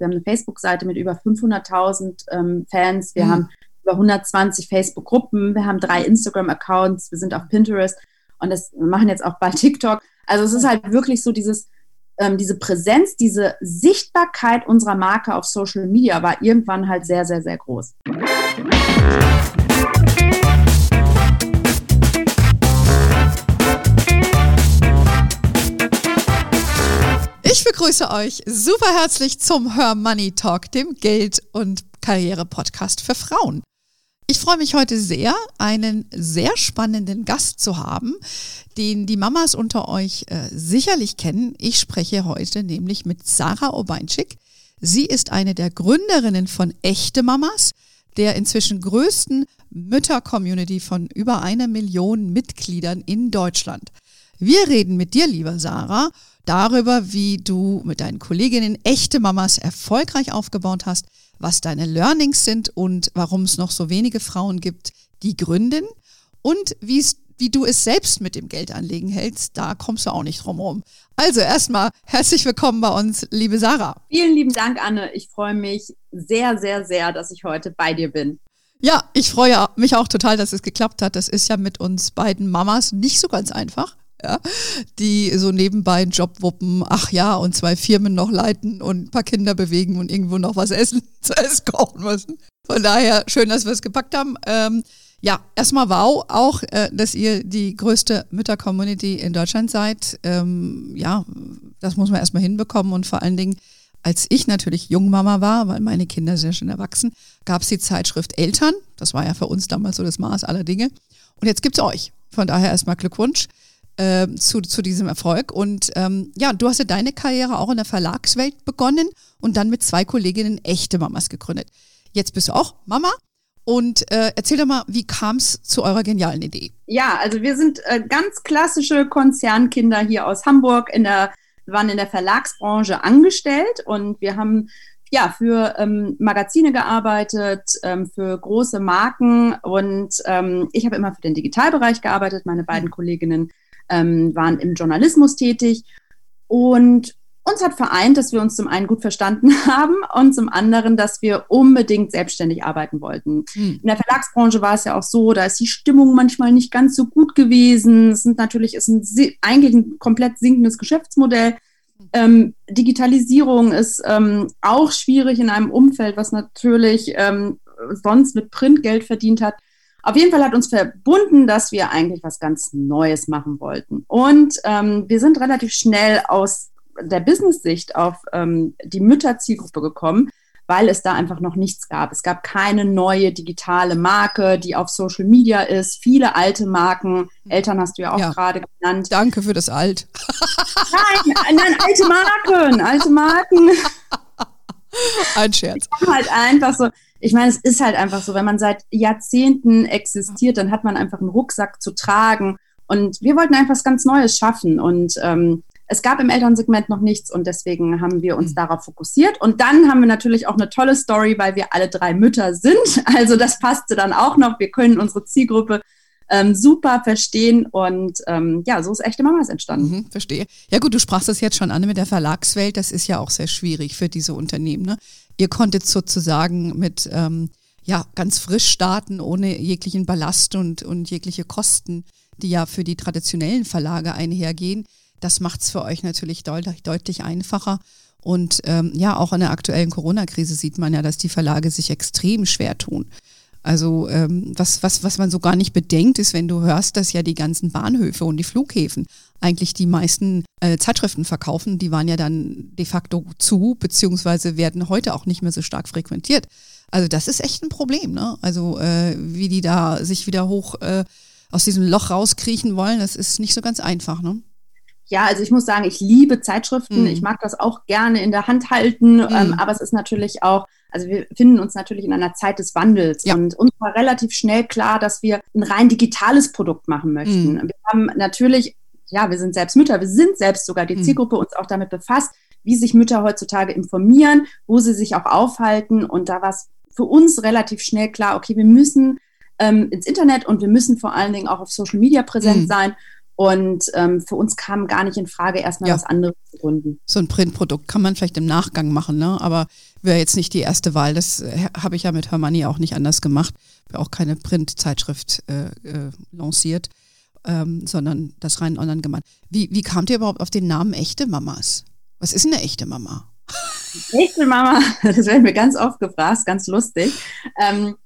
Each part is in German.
Wir haben eine Facebook-Seite mit über 500.000 ähm, Fans. Wir mhm. haben über 120 Facebook-Gruppen. Wir haben drei Instagram-Accounts. Wir sind auf Pinterest und das wir machen jetzt auch bei TikTok. Also es ist halt wirklich so dieses, ähm, diese Präsenz, diese Sichtbarkeit unserer Marke auf Social Media war irgendwann halt sehr, sehr, sehr groß. Begrüße euch super herzlich zum Her Money Talk, dem Geld- und Karriere-Podcast für Frauen. Ich freue mich heute sehr, einen sehr spannenden Gast zu haben, den die Mamas unter euch äh, sicherlich kennen. Ich spreche heute nämlich mit Sarah Obeinschik. Sie ist eine der Gründerinnen von Echte Mamas, der inzwischen größten Mütter-Community von über einer Million Mitgliedern in Deutschland. Wir reden mit dir, lieber Sarah, darüber, wie du mit deinen Kolleginnen echte Mamas erfolgreich aufgebaut hast, was deine Learnings sind und warum es noch so wenige Frauen gibt, die gründen und wie du es selbst mit dem Geldanlegen hältst, da kommst du auch nicht drum herum. Also erstmal herzlich willkommen bei uns, liebe Sarah. Vielen lieben Dank, Anne. Ich freue mich sehr, sehr, sehr, dass ich heute bei dir bin. Ja, ich freue mich auch total, dass es geklappt hat. Das ist ja mit uns beiden Mamas nicht so ganz einfach ja, die so nebenbei einen Job wuppen, ach ja, und zwei Firmen noch leiten und ein paar Kinder bewegen und irgendwo noch was essen, zu essen kochen müssen. Von daher schön, dass wir es gepackt haben. Ähm, ja, erstmal wow, auch, äh, dass ihr die größte Mütter-Community in Deutschland seid. Ähm, ja, das muss man erstmal hinbekommen und vor allen Dingen, als ich natürlich Jungmama war, weil meine Kinder sehr schön erwachsen, gab es die Zeitschrift Eltern. Das war ja für uns damals so das Maß aller Dinge. Und jetzt gibt es euch. Von daher erstmal Glückwunsch äh, zu, zu diesem Erfolg. Und ähm, ja, du hast ja deine Karriere auch in der Verlagswelt begonnen und dann mit zwei Kolleginnen echte Mamas gegründet. Jetzt bist du auch Mama. Und äh, erzähl doch mal, wie kam es zu eurer genialen Idee? Ja, also wir sind äh, ganz klassische Konzernkinder hier aus Hamburg in der, waren in der Verlagsbranche angestellt und wir haben ja, für ähm, Magazine gearbeitet, ähm, für große Marken und ähm, ich habe immer für den Digitalbereich gearbeitet. Meine beiden mhm. Kolleginnen ähm, waren im Journalismus tätig und uns hat vereint, dass wir uns zum einen gut verstanden haben und zum anderen, dass wir unbedingt selbstständig arbeiten wollten. Hm. In der Verlagsbranche war es ja auch so, da ist die Stimmung manchmal nicht ganz so gut gewesen. Es sind natürlich ist ein, eigentlich ein komplett sinkendes Geschäftsmodell. Ähm, Digitalisierung ist ähm, auch schwierig in einem Umfeld, was natürlich ähm, sonst mit Printgeld verdient hat. Auf jeden Fall hat uns verbunden, dass wir eigentlich was ganz Neues machen wollten. Und ähm, wir sind relativ schnell aus der Business-Sicht auf ähm, die Mütterzielgruppe gekommen, weil es da einfach noch nichts gab. Es gab keine neue digitale Marke, die auf Social Media ist. Viele alte Marken. Eltern hast du ja auch ja. gerade genannt. Danke für das Alt. Nein, nein, alte Marken, alte Marken. Ein Scherz. Halt einfach so, ich meine, es ist halt einfach so, wenn man seit Jahrzehnten existiert, dann hat man einfach einen Rucksack zu tragen. Und wir wollten einfach was ganz Neues schaffen. Und ähm, es gab im Elternsegment noch nichts und deswegen haben wir uns mhm. darauf fokussiert. Und dann haben wir natürlich auch eine tolle Story, weil wir alle drei Mütter sind. Also das passte dann auch noch. Wir können unsere Zielgruppe ähm, super verstehen und ähm, ja, so ist echte Mamas entstanden. Mhm, verstehe. Ja gut, du sprachst es jetzt schon an mit der Verlagswelt. Das ist ja auch sehr schwierig für diese Unternehmen. Ne? Ihr konntet sozusagen mit ähm, ja, ganz frisch starten, ohne jeglichen Ballast und, und jegliche Kosten, die ja für die traditionellen Verlage einhergehen. Das macht es für euch natürlich deutlich, deutlich einfacher. Und ähm, ja, auch in der aktuellen Corona-Krise sieht man ja, dass die Verlage sich extrem schwer tun. Also ähm, was, was, was man so gar nicht bedenkt, ist, wenn du hörst, dass ja die ganzen Bahnhöfe und die Flughäfen eigentlich die meisten äh, Zeitschriften verkaufen, die waren ja dann de facto zu, beziehungsweise werden heute auch nicht mehr so stark frequentiert. Also das ist echt ein Problem, ne? Also äh, wie die da sich wieder hoch äh, aus diesem Loch rauskriechen wollen, das ist nicht so ganz einfach, ne? Ja, also ich muss sagen, ich liebe Zeitschriften. Mm. Ich mag das auch gerne in der Hand halten, mm. ähm, aber es ist natürlich auch also wir finden uns natürlich in einer Zeit des Wandels ja. und uns war relativ schnell klar, dass wir ein rein digitales Produkt machen möchten. Mhm. Wir haben natürlich, ja, wir sind selbst Mütter, wir sind selbst sogar die mhm. Zielgruppe uns auch damit befasst, wie sich Mütter heutzutage informieren, wo sie sich auch aufhalten und da war es für uns relativ schnell klar, okay, wir müssen ähm, ins Internet und wir müssen vor allen Dingen auch auf Social Media präsent mhm. sein Und ähm, für uns kam gar nicht in Frage, erstmal ja. was anderes zu gründen. So ein Printprodukt kann man vielleicht im Nachgang machen, ne? aber wäre jetzt nicht die erste Wahl. Das äh, habe ich ja mit Hermanni auch nicht anders gemacht. Wir auch keine Printzeitschrift äh, äh, lanciert, ähm, sondern das rein online gemacht. Wie, wie kamt ihr überhaupt auf den Namen Echte Mamas? Was ist eine echte Mama? Echte Mama, das werden wir ganz oft gefragt, ganz lustig. Ähm,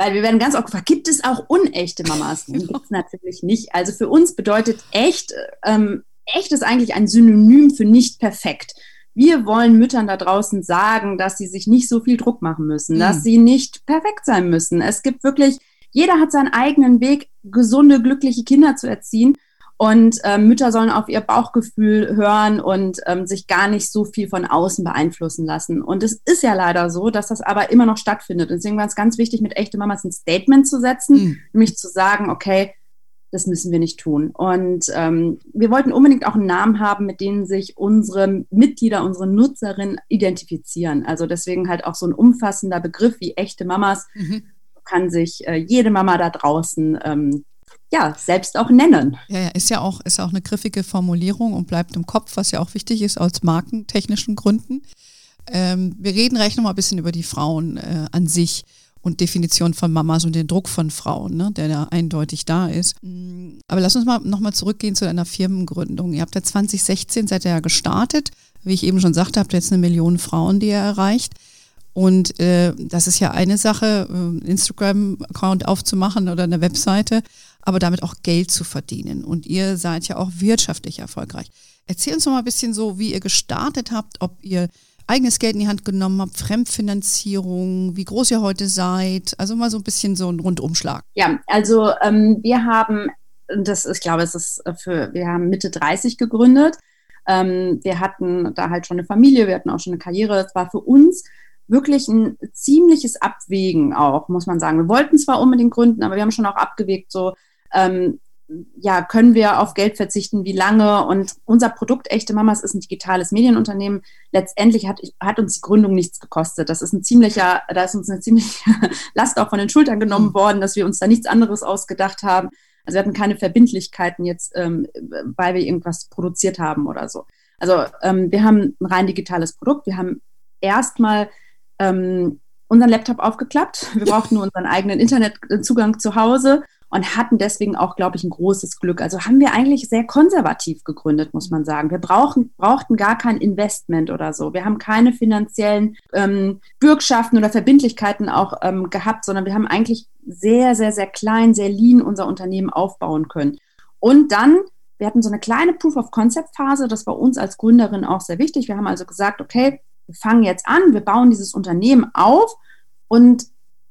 weil wir werden ganz oft gefragt, gibt es auch unechte Mamas? Gibt es natürlich nicht. Also für uns bedeutet echt, ähm, echt ist eigentlich ein Synonym für nicht perfekt. Wir wollen Müttern da draußen sagen, dass sie sich nicht so viel Druck machen müssen, mhm. dass sie nicht perfekt sein müssen. Es gibt wirklich, jeder hat seinen eigenen Weg, gesunde, glückliche Kinder zu erziehen. Und ähm, Mütter sollen auf ihr Bauchgefühl hören und ähm, sich gar nicht so viel von außen beeinflussen lassen. Und es ist ja leider so, dass das aber immer noch stattfindet. Deswegen war es ganz wichtig, mit echte Mamas ein Statement zu setzen, mhm. nämlich zu sagen, okay, das müssen wir nicht tun. Und ähm, wir wollten unbedingt auch einen Namen haben, mit dem sich unsere Mitglieder, unsere Nutzerinnen identifizieren. Also deswegen halt auch so ein umfassender Begriff wie echte Mamas. Mhm. Kann sich äh, jede Mama da draußen ähm, ja, selbst auch nennen. Ja, ja, ist ja auch, ist auch eine griffige Formulierung und bleibt im Kopf, was ja auch wichtig ist aus markentechnischen Gründen. Ähm, wir reden gleich nochmal ein bisschen über die Frauen äh, an sich und Definition von Mamas und den Druck von Frauen, ne, der da eindeutig da ist. Mm, aber lass uns mal nochmal zurückgehen zu deiner Firmengründung. Ihr habt ja 2016 seid ihr ja gestartet. Wie ich eben schon sagte, habt ihr jetzt eine Million Frauen, die ihr erreicht. Und äh, das ist ja eine Sache, äh, Instagram-Account aufzumachen oder eine Webseite aber damit auch Geld zu verdienen. Und ihr seid ja auch wirtschaftlich erfolgreich. Erzähl uns noch mal ein bisschen so, wie ihr gestartet habt, ob ihr eigenes Geld in die Hand genommen habt, Fremdfinanzierung, wie groß ihr heute seid. Also mal so ein bisschen so ein Rundumschlag. Ja, also ähm, wir haben, das, ich glaube, es ist für, wir haben Mitte 30 gegründet. Ähm, wir hatten da halt schon eine Familie, wir hatten auch schon eine Karriere. Es war für uns wirklich ein ziemliches Abwägen auch, muss man sagen. Wir wollten zwar unbedingt gründen, aber wir haben schon auch abgewegt, so ähm, ja, können wir auf Geld verzichten, wie lange? Und unser Produkt Echte Mamas ist ein digitales Medienunternehmen. Letztendlich hat, hat uns die Gründung nichts gekostet. Das ist ein ziemlicher, da ist uns eine ziemliche Last auch von den Schultern genommen mhm. worden, dass wir uns da nichts anderes ausgedacht haben. Also wir hatten keine Verbindlichkeiten jetzt, ähm, weil wir irgendwas produziert haben oder so. Also ähm, wir haben ein rein digitales Produkt. Wir haben erstmal ähm, unseren Laptop aufgeklappt. Wir brauchten nur unseren eigenen Internetzugang zu Hause und hatten deswegen auch, glaube ich, ein großes Glück. Also haben wir eigentlich sehr konservativ gegründet, muss man sagen. Wir brauchen, brauchten gar kein Investment oder so. Wir haben keine finanziellen ähm, Bürgschaften oder Verbindlichkeiten auch ähm, gehabt, sondern wir haben eigentlich sehr, sehr, sehr klein, sehr lean unser Unternehmen aufbauen können. Und dann wir hatten so eine kleine Proof-of-Concept-Phase. Das war uns als Gründerin auch sehr wichtig. Wir haben also gesagt, okay, wir fangen jetzt an, wir bauen dieses Unternehmen auf und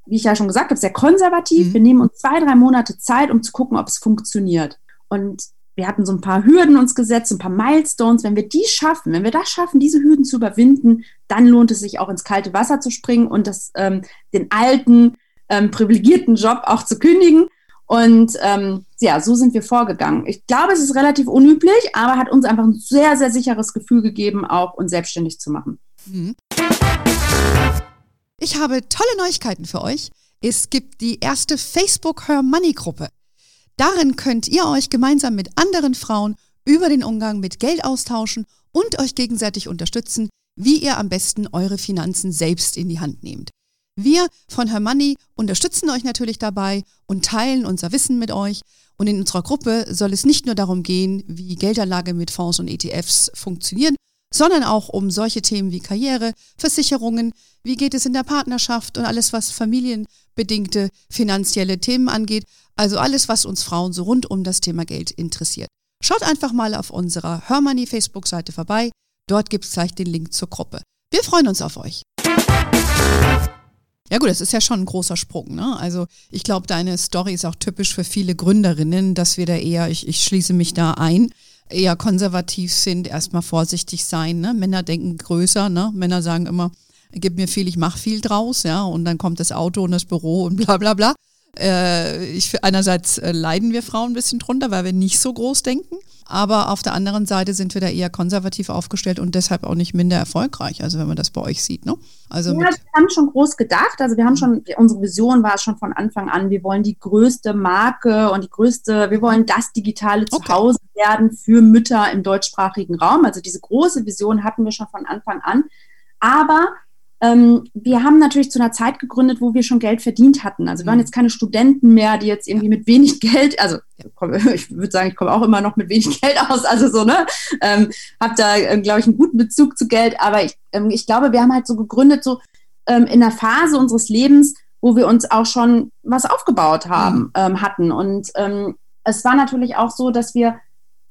wie ich ja schon gesagt habe, sehr konservativ. Mhm. Wir nehmen uns zwei, drei Monate Zeit, um zu gucken, ob es funktioniert. Und wir hatten so ein paar Hürden uns gesetzt, ein paar Milestones. Wenn wir die schaffen, wenn wir das schaffen, diese Hürden zu überwinden, dann lohnt es sich auch ins kalte Wasser zu springen und das, ähm, den alten, ähm, privilegierten Job auch zu kündigen. Und ähm, ja, so sind wir vorgegangen. Ich glaube, es ist relativ unüblich, aber hat uns einfach ein sehr, sehr sicheres Gefühl gegeben, auch uns selbstständig zu machen. Mhm. Ich habe tolle Neuigkeiten für euch. Es gibt die erste Facebook Her Money Gruppe. Darin könnt ihr euch gemeinsam mit anderen Frauen über den Umgang mit Geld austauschen und euch gegenseitig unterstützen, wie ihr am besten eure Finanzen selbst in die Hand nehmt. Wir von Her Money unterstützen euch natürlich dabei und teilen unser Wissen mit euch. Und in unserer Gruppe soll es nicht nur darum gehen, wie Geldanlage mit Fonds und ETFs funktionieren, sondern auch um solche Themen wie Karriere, Versicherungen, wie geht es in der Partnerschaft und alles, was familienbedingte finanzielle Themen angeht. Also alles, was uns Frauen so rund um das Thema Geld interessiert. Schaut einfach mal auf unserer Hörmoney Facebook-Seite vorbei. Dort gibt es gleich den Link zur Gruppe. Wir freuen uns auf euch. Ja gut, das ist ja schon ein großer Sprung. Ne? Also ich glaube, deine Story ist auch typisch für viele Gründerinnen, dass wir da eher, ich, ich schließe mich da ein, eher konservativ sind, erstmal vorsichtig sein. Ne? Männer denken größer, ne? Männer sagen immer, gib mir viel, ich mache viel draus, ja, und dann kommt das Auto und das Büro und bla bla bla. Äh, ich, einerseits äh, leiden wir Frauen ein bisschen drunter, weil wir nicht so groß denken. Aber auf der anderen Seite sind wir da eher konservativ aufgestellt und deshalb auch nicht minder erfolgreich, also wenn man das bei euch sieht. Ne? Also ja, wir haben schon groß gedacht. Also wir haben schon, unsere Vision war schon von Anfang an, wir wollen die größte Marke und die größte, wir wollen das digitale Zuhause okay. werden für Mütter im deutschsprachigen Raum. Also diese große Vision hatten wir schon von Anfang an. Aber ähm, wir haben natürlich zu einer Zeit gegründet, wo wir schon Geld verdient hatten. Also wir waren mhm. jetzt keine Studenten mehr, die jetzt irgendwie mit wenig Geld, also ich würde sagen, ich komme auch immer noch mit wenig Geld aus, also so, ne? Ähm, hab da, äh, glaube ich, einen guten Bezug zu Geld, aber ich, ähm, ich glaube, wir haben halt so gegründet, so ähm, in einer Phase unseres Lebens, wo wir uns auch schon was aufgebaut haben, mhm. ähm, hatten. Und ähm, es war natürlich auch so, dass wir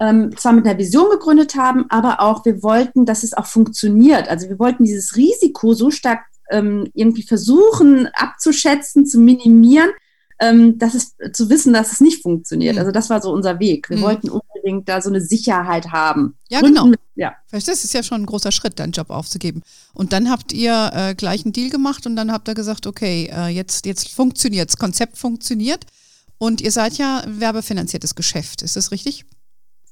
ähm, zwar mit einer Vision gegründet haben, aber auch wir wollten, dass es auch funktioniert. Also wir wollten dieses Risiko so stark ähm, irgendwie versuchen abzuschätzen, zu minimieren, ähm, dass es zu wissen, dass es nicht funktioniert. Mhm. Also das war so unser Weg. Wir mhm. wollten unbedingt da so eine Sicherheit haben. Ja, Gründen, genau. ja. Das ist ja schon ein großer Schritt, deinen Job aufzugeben. Und dann habt ihr äh, gleich einen Deal gemacht und dann habt ihr gesagt, okay, äh, jetzt, jetzt funktioniert das Konzept funktioniert. Und ihr seid ja werbefinanziertes Geschäft, ist das richtig?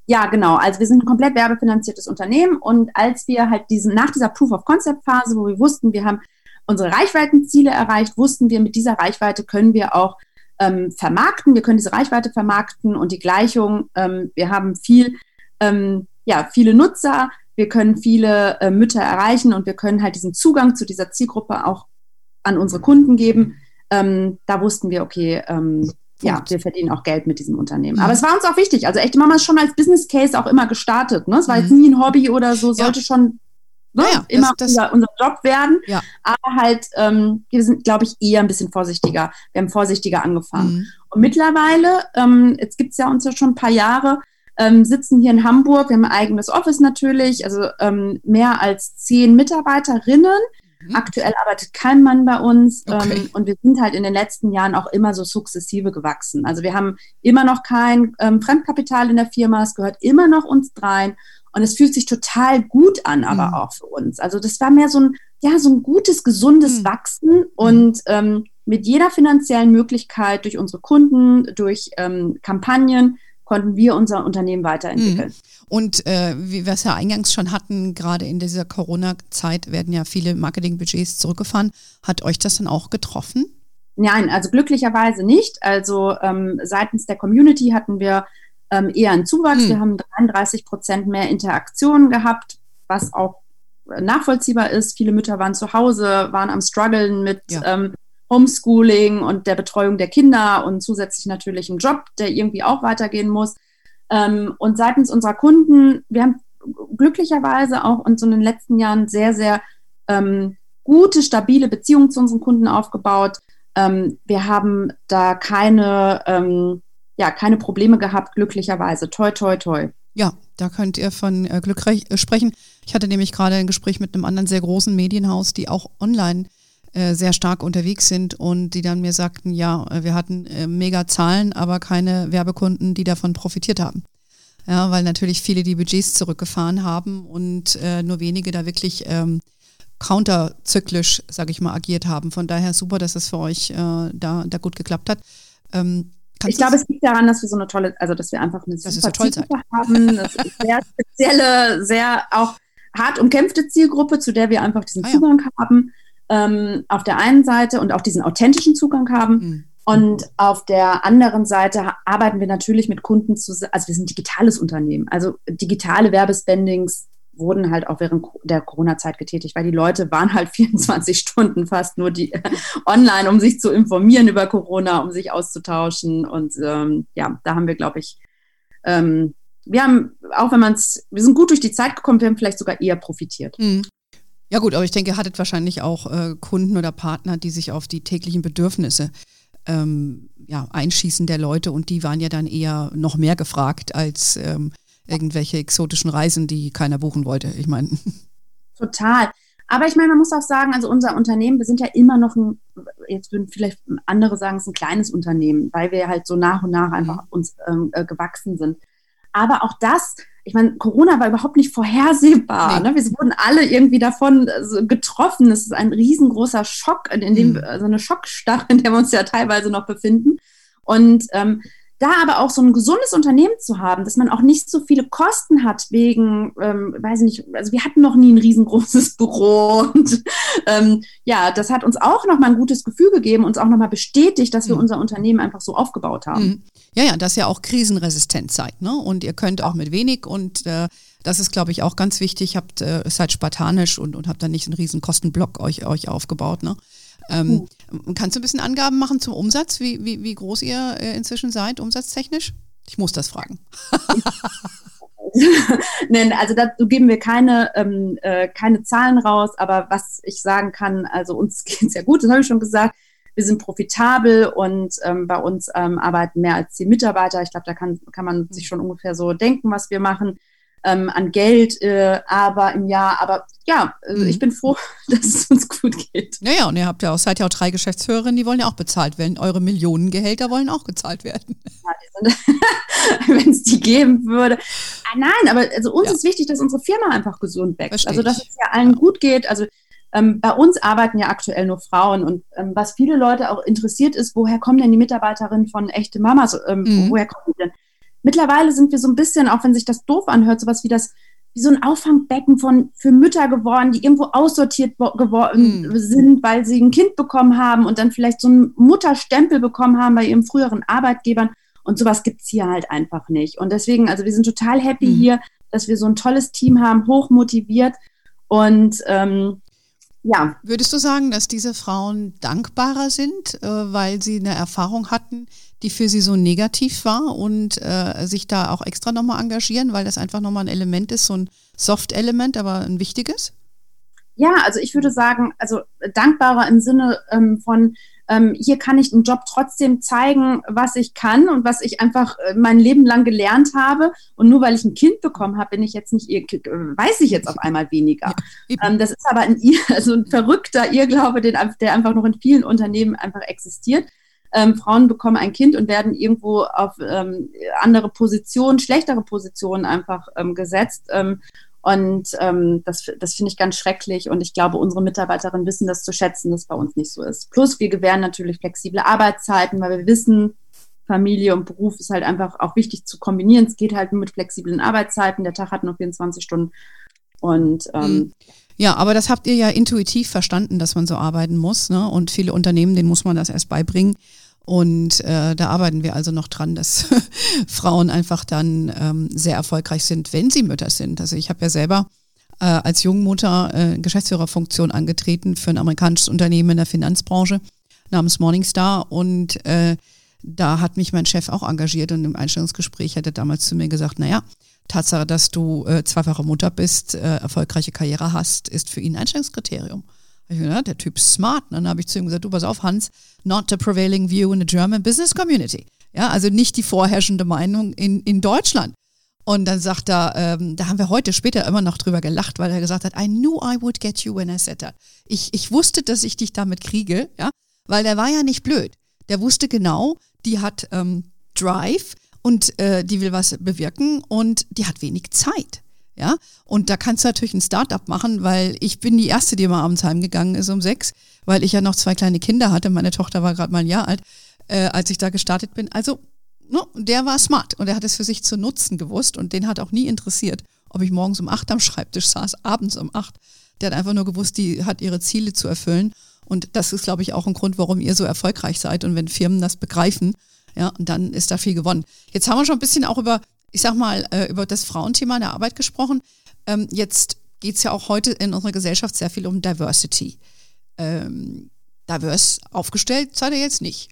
Ja, genau. Also wir sind ein komplett werbefinanziertes Unternehmen und als wir halt diesen, nach dieser Proof of Concept Phase, wo wir wussten, wir haben unsere Reichweitenziele erreicht, wussten wir, mit dieser Reichweite können wir auch ähm, vermarkten, wir können diese Reichweite vermarkten und die Gleichung, ähm, wir haben viel, ähm, ja, viele Nutzer, wir können viele äh, Mütter erreichen und wir können halt diesen Zugang zu dieser Zielgruppe auch an unsere Kunden geben. Ähm, da wussten wir, okay, ähm, ja, wir verdienen auch Geld mit diesem Unternehmen. Mhm. Aber es war uns auch wichtig. Also echte Mama ist schon als Business Case auch immer gestartet. Ne? Es war mhm. jetzt nie ein Hobby oder so, sollte ja. schon ne, ja, immer das, das, unser, unser, Job werden. Ja. Aber halt, ähm, wir sind, glaube ich, eher ein bisschen vorsichtiger. Wir haben vorsichtiger angefangen. Mhm. Und mittlerweile, ähm, jetzt gibt es ja uns ja schon ein paar Jahre, ähm, sitzen hier in Hamburg. Wir haben ein eigenes Office natürlich, also ähm, mehr als zehn Mitarbeiterinnen. Mhm. Aktuell arbeitet kein Mann bei uns okay. ähm, und wir sind halt in den letzten Jahren auch immer so sukzessive gewachsen. Also wir haben immer noch kein ähm, Fremdkapital in der Firma, es gehört immer noch uns dreien und es fühlt sich total gut an, aber mhm. auch für uns. Also das war mehr so ein, ja, so ein gutes, gesundes mhm. Wachsen und ähm, mit jeder finanziellen Möglichkeit durch unsere Kunden, durch ähm, Kampagnen konnten wir unser Unternehmen weiterentwickeln. Mhm. Und äh, wie wir es ja eingangs schon hatten, gerade in dieser Corona-Zeit werden ja viele Marketingbudgets zurückgefahren. Hat euch das dann auch getroffen? Nein, also glücklicherweise nicht. Also ähm, seitens der Community hatten wir ähm, eher einen Zuwachs. Hm. Wir haben 33 Prozent mehr Interaktionen gehabt, was auch nachvollziehbar ist. Viele Mütter waren zu Hause, waren am struggeln mit ja. ähm, Homeschooling und der Betreuung der Kinder und zusätzlich natürlich einen Job, der irgendwie auch weitergehen muss. Ähm, und seitens unserer Kunden, wir haben glücklicherweise auch in so den letzten Jahren sehr, sehr ähm, gute, stabile Beziehungen zu unseren Kunden aufgebaut. Ähm, wir haben da keine, ja, keine Probleme gehabt, glücklicherweise. Toi, toi, toi. Ja, da könnt ihr von äh, Glück sprechen. Ich hatte nämlich gerade ein Gespräch mit einem anderen sehr großen Medienhaus, die auch online äh, sehr stark unterwegs sind und die dann mir sagten, ja, äh, wir hatten äh, mega Zahlen, aber keine Werbekunden, die davon profitiert haben. Ja, weil natürlich viele die Budgets zurückgefahren haben und äh, nur wenige da wirklich ähm, counterzyklisch, sage ich mal, agiert haben. Von daher super, dass es für euch äh, da, da gut geklappt hat. Ähm, ich glaube, es liegt daran, dass wir so eine tolle, also dass wir einfach eine super Zielgruppe haben. Das ist sehr spezielle, sehr auch hart umkämpfte Zielgruppe, zu der wir einfach diesen ah, Zugang ja. haben ähm, auf der einen Seite und auch diesen authentischen Zugang haben. Mhm. Und auf der anderen Seite arbeiten wir natürlich mit Kunden zusammen, also wir sind ein digitales Unternehmen. Also digitale Werbespendings wurden halt auch während der Corona-Zeit getätigt, weil die Leute waren halt 24 Stunden fast nur die online, um sich zu informieren über Corona, um sich auszutauschen. Und ähm, ja, da haben wir, glaube ich, ähm, wir haben, auch wenn man es, wir sind gut durch die Zeit gekommen, wir haben vielleicht sogar eher profitiert. Mhm. Ja gut, aber ich denke, ihr hattet wahrscheinlich auch äh, Kunden oder Partner, die sich auf die täglichen Bedürfnisse ähm, ja, einschießen der Leute und die waren ja dann eher noch mehr gefragt als ähm, irgendwelche exotischen Reisen, die keiner buchen wollte. Ich meine. Total. Aber ich meine, man muss auch sagen, also unser Unternehmen, wir sind ja immer noch ein, jetzt würden vielleicht andere sagen, es ist ein kleines Unternehmen, weil wir halt so nach und nach einfach mhm. uns ähm, äh, gewachsen sind. Aber auch das ich meine, Corona war überhaupt nicht vorhersehbar. Nee. Ne? Wir wurden alle irgendwie davon getroffen. Es ist ein riesengroßer Schock, in dem, mhm. so eine Schockstarre, in der wir uns ja teilweise noch befinden. Und ähm, da aber auch so ein gesundes Unternehmen zu haben, dass man auch nicht so viele Kosten hat wegen, ähm, weiß ich nicht, also wir hatten noch nie ein riesengroßes Büro und ähm, ja, das hat uns auch nochmal ein gutes Gefühl gegeben, uns auch nochmal bestätigt, dass wir mhm. unser Unternehmen einfach so aufgebaut haben. Mhm. Ja, ja, das ja auch krisenresistent seid, ne? Und ihr könnt auch mit wenig und äh, das ist, glaube ich, auch ganz wichtig. Habt äh, seid spartanisch und, und habt dann nicht einen riesen Kostenblock euch, euch aufgebaut, ne? Ähm. Kannst du ein bisschen Angaben machen zum Umsatz, wie, wie, wie groß ihr äh, inzwischen seid, umsatztechnisch? Ich muss das fragen. Nein, also dazu geben wir keine, ähm, äh, keine Zahlen raus, aber was ich sagen kann, also uns geht es ja gut, das habe ich schon gesagt. Wir sind profitabel und ähm, bei uns ähm, arbeiten mehr als zehn Mitarbeiter. Ich glaube, da kann, kann man sich schon ungefähr so denken, was wir machen ähm, an Geld, äh, aber im Jahr. Aber ja, also mhm. ich bin froh, dass es uns gut geht. Naja, und ihr habt ja auch, seid ja auch drei Geschäftsführerinnen, die wollen ja auch bezahlt werden. Eure Millionengehälter wollen auch gezahlt werden. Ja, Wenn es die geben würde. Ah, nein, aber also uns ja. ist wichtig, dass unsere Firma einfach gesund wächst. Verstehe also dass es ja allen ja. gut geht. Also ähm, bei uns arbeiten ja aktuell nur Frauen und ähm, was viele Leute auch interessiert ist, woher kommen denn die Mitarbeiterinnen von echte Mamas? Ähm, mhm. Woher kommen die denn? Mittlerweile sind wir so ein bisschen, auch wenn sich das doof anhört, sowas wie das wie so ein Auffangbecken von für Mütter geworden, die irgendwo aussortiert geworden mm. sind, weil sie ein Kind bekommen haben und dann vielleicht so einen Mutterstempel bekommen haben bei ihrem früheren Arbeitgebern. Und sowas gibt es hier halt einfach nicht. Und deswegen, also wir sind total happy mm. hier, dass wir so ein tolles Team haben, hoch motiviert. Und ähm, ja. Würdest du sagen, dass diese Frauen dankbarer sind, äh, weil sie eine Erfahrung hatten, die für sie so negativ war und äh, sich da auch extra nochmal engagieren, weil das einfach nochmal ein Element ist, so ein Soft-Element, aber ein wichtiges? Ja, also ich würde sagen, also dankbarer im Sinne ähm, von, ähm, hier kann ich im Job trotzdem zeigen, was ich kann und was ich einfach äh, mein Leben lang gelernt habe. Und nur weil ich ein Kind bekommen habe, bin ich jetzt nicht, weiß ich jetzt auf einmal weniger. Ja, ähm, das ist aber ein, also ein verrückter Irrglaube, den, der einfach noch in vielen Unternehmen einfach existiert ähm, Frauen bekommen ein Kind und werden irgendwo auf ähm, andere Positionen, schlechtere Positionen einfach ähm, gesetzt. Und ähm, das, das finde ich ganz schrecklich. Und ich glaube, unsere Mitarbeiterinnen wissen das zu schätzen, dass bei uns nicht so ist. Plus, wir gewähren natürlich flexible Arbeitszeiten, weil wir wissen, Familie und Beruf ist halt einfach auch wichtig zu kombinieren. Es geht halt nur mit flexiblen Arbeitszeiten. Der Tag hat nur 24 Stunden. Und ähm, mhm. ja, aber das habt ihr ja intuitiv verstanden, dass man so arbeiten muss. Ne? Und viele Unternehmen, denen muss man das erst beibringen. Und äh, da arbeiten wir also noch dran, dass Frauen einfach dann ähm, sehr erfolgreich sind, wenn sie Mütter sind. Also ich habe ja selber äh, als Jungmutter äh, Geschäftsführerfunktion angetreten für ein amerikanisches Unternehmen in der Finanzbranche namens Morningstar und äh, da hat mich mein Chef auch engagiert und im Einstellungsgespräch hat er damals zu mir gesagt, naja, Tatsache, dass du äh, zweifache Mutter bist, äh, erfolgreiche Karriere hast, ist für ihn ein Einstellungskriterium. Ich gedacht, der Typ ist smart. Und dann habe ich zu ihm gesagt, du pass auf, Hans, not the prevailing view in the German business community. Ja, also nicht die vorherrschende Meinung in, in Deutschland. Und dann sagt er, ähm, da haben wir heute später immer noch drüber gelacht, weil er gesagt hat, I knew I would get you when I said that. Ich, ich wusste, dass ich dich damit kriege, ja, weil der war ja nicht blöd. Der wusste genau, die hat ähm, Drive und äh, die will was bewirken und die hat wenig Zeit. Ja, und da kannst du natürlich ein Startup machen, weil ich bin die erste, die immer abends heimgegangen ist um sechs, weil ich ja noch zwei kleine Kinder hatte. Meine Tochter war gerade mal ein Jahr alt, äh, als ich da gestartet bin. Also, no, der war smart und er hat es für sich zu nutzen gewusst und den hat auch nie interessiert, ob ich morgens um acht am Schreibtisch saß, abends um acht. Der hat einfach nur gewusst, die hat ihre Ziele zu erfüllen. Und das ist, glaube ich, auch ein Grund, warum ihr so erfolgreich seid. Und wenn Firmen das begreifen, ja, und dann ist da viel gewonnen. Jetzt haben wir schon ein bisschen auch über ich sag mal, äh, über das Frauenthema in der Arbeit gesprochen. Ähm, jetzt geht es ja auch heute in unserer Gesellschaft sehr viel um Diversity. Ähm, divers aufgestellt seid ihr jetzt nicht.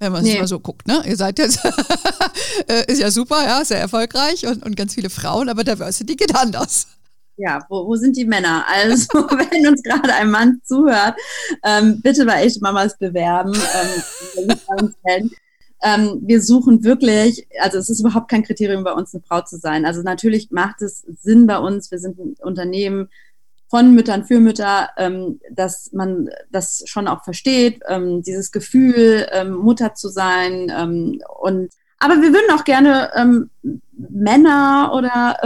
Wenn man es nee. mal so guckt, ne? Ihr seid jetzt, äh, ist ja super, ja, sehr erfolgreich und, und ganz viele Frauen, aber Diversity geht anders. Ja, wo, wo sind die Männer? Also, wenn uns gerade ein Mann zuhört, ähm, bitte bei Echte Mamas bewerben. Ähm, ähm, wir suchen wirklich, also es ist überhaupt kein Kriterium bei uns, eine Frau zu sein. Also natürlich macht es Sinn bei uns, wir sind ein Unternehmen von Müttern für Mütter, ähm, dass man das schon auch versteht, ähm, dieses Gefühl, ähm, Mutter zu sein. Ähm, und aber wir würden auch gerne ähm, Männer oder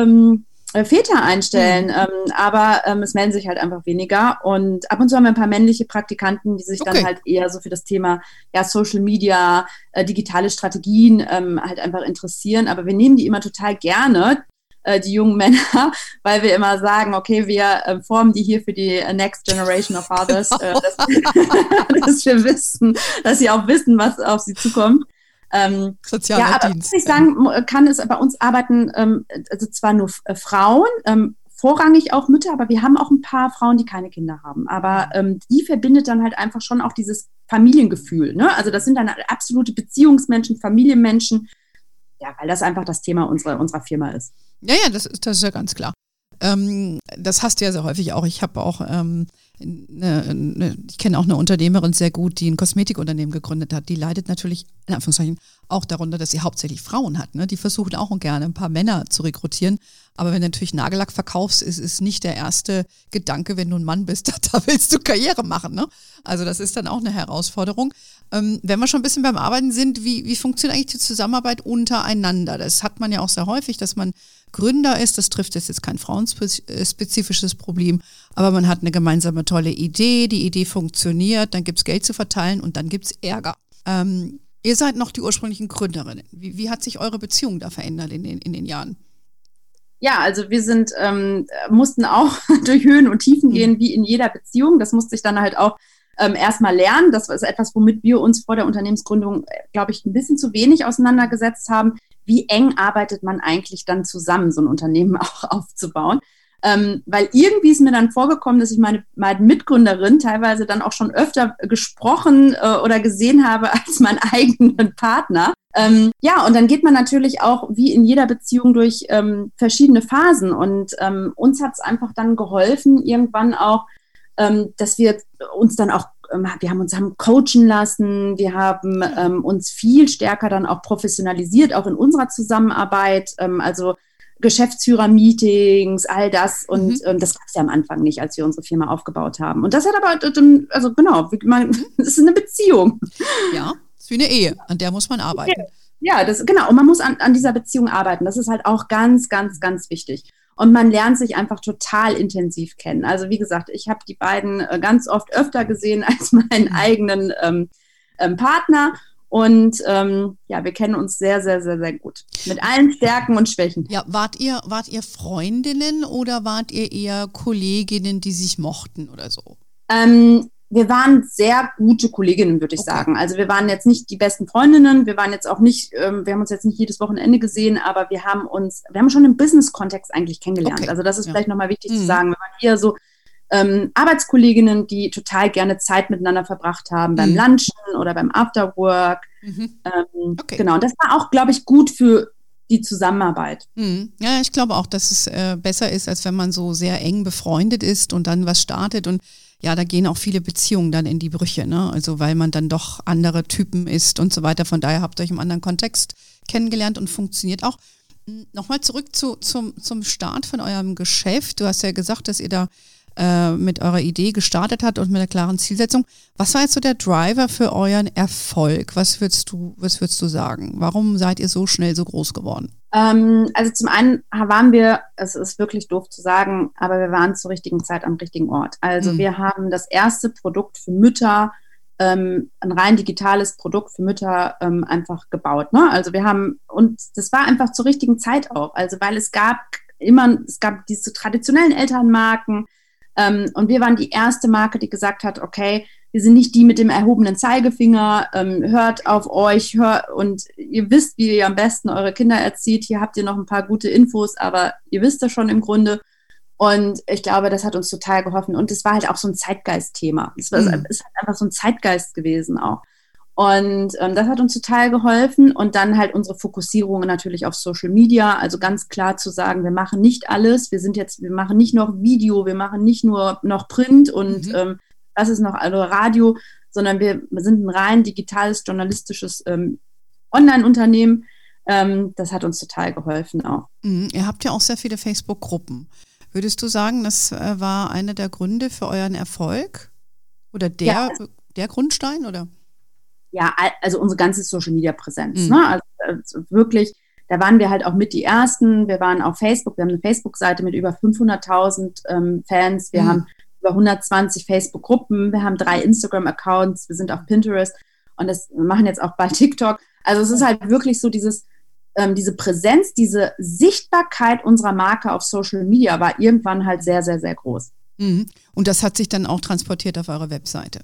Väter einstellen, mhm. ähm, aber ähm, es melden sich halt einfach weniger. Und ab und zu haben wir ein paar männliche Praktikanten, die sich okay. dann halt eher so für das Thema ja, Social Media, äh, digitale Strategien ähm, halt einfach interessieren. Aber wir nehmen die immer total gerne, äh, die jungen Männer, weil wir immer sagen, okay, wir äh, formen die hier für die Next Generation of Fathers, äh, dass, dass wir wissen, dass sie auch wissen, was auf sie zukommt. Ähm, Sozialer ja, aber Dienst. Was ich sagen kann, ist, bei uns arbeiten ähm, also zwar nur äh, Frauen, ähm, vorrangig auch Mütter, aber wir haben auch ein paar Frauen, die keine Kinder haben. Aber ähm, die verbindet dann halt einfach schon auch dieses Familiengefühl. Ne? Also das sind dann absolute Beziehungsmenschen, Familienmenschen. Ja, weil das einfach das Thema unserer, unserer Firma ist. Ja, ja, das ist, das ist ja ganz klar. Ähm, das hast du ja sehr häufig auch. Ich habe auch ähm, eine, eine, ich kenne auch eine Unternehmerin sehr gut, die ein Kosmetikunternehmen gegründet hat. Die leidet natürlich, in Anführungszeichen, auch darunter, dass sie hauptsächlich Frauen hat. Ne? Die versuchen auch gerne ein paar Männer zu rekrutieren. Aber wenn du natürlich Nagellack verkaufst, ist es nicht der erste Gedanke, wenn du ein Mann bist, da willst du Karriere machen. Ne? Also das ist dann auch eine Herausforderung. Ähm, wenn wir schon ein bisschen beim Arbeiten sind, wie, wie funktioniert eigentlich die Zusammenarbeit untereinander? Das hat man ja auch sehr häufig, dass man Gründer ist. Das trifft jetzt, jetzt kein frauenspezifisches Problem, aber man hat eine gemeinsame tolle Idee, die Idee funktioniert, dann gibt es Geld zu verteilen und dann gibt es Ärger. Ähm, ihr seid noch die ursprünglichen Gründerinnen. Wie, wie, hat sich eure Beziehung da verändert in den, in den Jahren? Ja, also wir sind, ähm, mussten auch durch Höhen und Tiefen mhm. gehen, wie in jeder Beziehung. Das musste ich dann halt auch ähm, erstmal lernen. Das ist etwas, womit wir uns vor der Unternehmensgründung, äh, glaube ich, ein bisschen zu wenig auseinandergesetzt haben. Wie eng arbeitet man eigentlich dann zusammen, so ein Unternehmen auch aufzubauen? Ähm, weil irgendwie ist mir dann vorgekommen, dass ich meine, meine Mitgründerin teilweise dann auch schon öfter gesprochen äh, oder gesehen habe als meinen eigenen Partner. Ähm, ja, und dann geht man natürlich auch wie in jeder Beziehung durch ähm, verschiedene Phasen. Und ähm, uns hat es einfach dann geholfen, irgendwann auch ähm, dass wir uns dann auch, wir haben uns haben coachen lassen, wir haben ähm, uns viel stärker dann auch professionalisiert, auch in unserer Zusammenarbeit. Ähm, also Geschäftsführer-Meetings, all das. Und mhm. ähm, das gab es ja am Anfang nicht, als wir unsere Firma aufgebaut haben. Und das hat aber, also genau, man, das ist eine Beziehung. Ja, ist wie eine Ehe, an der muss man arbeiten. Ja, das, genau. Und man muss an, an dieser Beziehung arbeiten. Das ist halt auch ganz, ganz, ganz wichtig. Und man lernt sich einfach total intensiv kennen. Also wie gesagt, ich habe die beiden äh, ganz oft öfter gesehen als meinen mhm. eigenen ähm, ähm, Partner. Und ähm, ja, wir kennen uns sehr, sehr, sehr, sehr gut. Mit allen Stärken und Schwächen. Ja, wart ihr, wart ihr Freundinnen oder wart ihr eher Kolleginnen, die sich mochten oder so? Ähm, wir waren sehr gute Kolleginnen, würde ich okay. sagen. Also wir waren jetzt nicht die besten Freundinnen, wir waren jetzt auch nicht, ähm, wir haben uns jetzt nicht jedes Wochenende gesehen, aber wir haben uns, wir haben schon im Business-Kontext eigentlich kennengelernt. Okay. Also das ist ja. vielleicht nochmal wichtig mhm. zu sagen. Wir waren eher so ähm, Arbeitskolleginnen, die total gerne Zeit miteinander verbracht haben beim mhm. Lunchen oder beim Afterwork. Mhm. Ähm, okay. Genau, und das war auch, glaube ich, gut für die Zusammenarbeit. Mhm. Ja, ich glaube auch, dass es äh, besser ist, als wenn man so sehr eng befreundet ist und dann was startet und ja, da gehen auch viele Beziehungen dann in die Brüche, ne? Also weil man dann doch andere Typen ist und so weiter. Von daher habt ihr euch im anderen Kontext kennengelernt und funktioniert auch. Hm, nochmal zurück zu, zum, zum Start von eurem Geschäft. Du hast ja gesagt, dass ihr da äh, mit eurer Idee gestartet habt und mit einer klaren Zielsetzung. Was war jetzt so der Driver für euren Erfolg? Was würdest du, was würdest du sagen? Warum seid ihr so schnell so groß geworden? Ähm, also zum einen waren wir, es ist wirklich doof zu sagen, aber wir waren zur richtigen Zeit am richtigen Ort. Also mhm. wir haben das erste Produkt für Mütter, ähm, ein rein digitales Produkt für Mütter ähm, einfach gebaut. Ne? Also wir haben, und das war einfach zur richtigen Zeit auch. Also weil es gab immer, es gab diese traditionellen Elternmarken, ähm, und wir waren die erste Marke, die gesagt hat, okay, wir sind nicht die mit dem erhobenen Zeigefinger, ähm, hört auf euch hört, und ihr wisst, wie ihr am besten eure Kinder erzieht. Hier habt ihr noch ein paar gute Infos, aber ihr wisst das schon im Grunde. Und ich glaube, das hat uns total geholfen. Und es war halt auch so ein Zeitgeist-Thema. Es, war, mhm. es ist einfach so ein Zeitgeist gewesen auch. Und ähm, das hat uns total geholfen. Und dann halt unsere Fokussierung natürlich auf Social Media. Also ganz klar zu sagen, wir machen nicht alles. Wir sind jetzt, wir machen nicht noch Video, wir machen nicht nur noch Print und mhm. ähm, das ist noch also Radio, sondern wir, sind ein rein digitales, journalistisches ähm, Online-Unternehmen. Ähm, das hat uns total geholfen auch. Mhm. Ihr habt ja auch sehr viele Facebook-Gruppen. Würdest du sagen, das äh, war einer der Gründe für euren Erfolg? Oder der, ja. der Grundstein? Oder? Ja, also unsere ganze Social Media Präsenz. Mhm. Ne? Also, also, wirklich, da waren wir halt auch mit die Ersten. Wir waren auf Facebook, wir haben eine Facebook-Seite mit über 500.000 ähm, Fans. Wir mhm. haben über 120 Facebook-Gruppen. Wir haben drei Instagram-Accounts. Wir sind auf Pinterest und das wir machen jetzt auch bald TikTok. Also es ist halt wirklich so dieses, ähm, diese Präsenz, diese Sichtbarkeit unserer Marke auf Social Media war irgendwann halt sehr, sehr, sehr groß. Mhm. Und das hat sich dann auch transportiert auf eurer Webseite.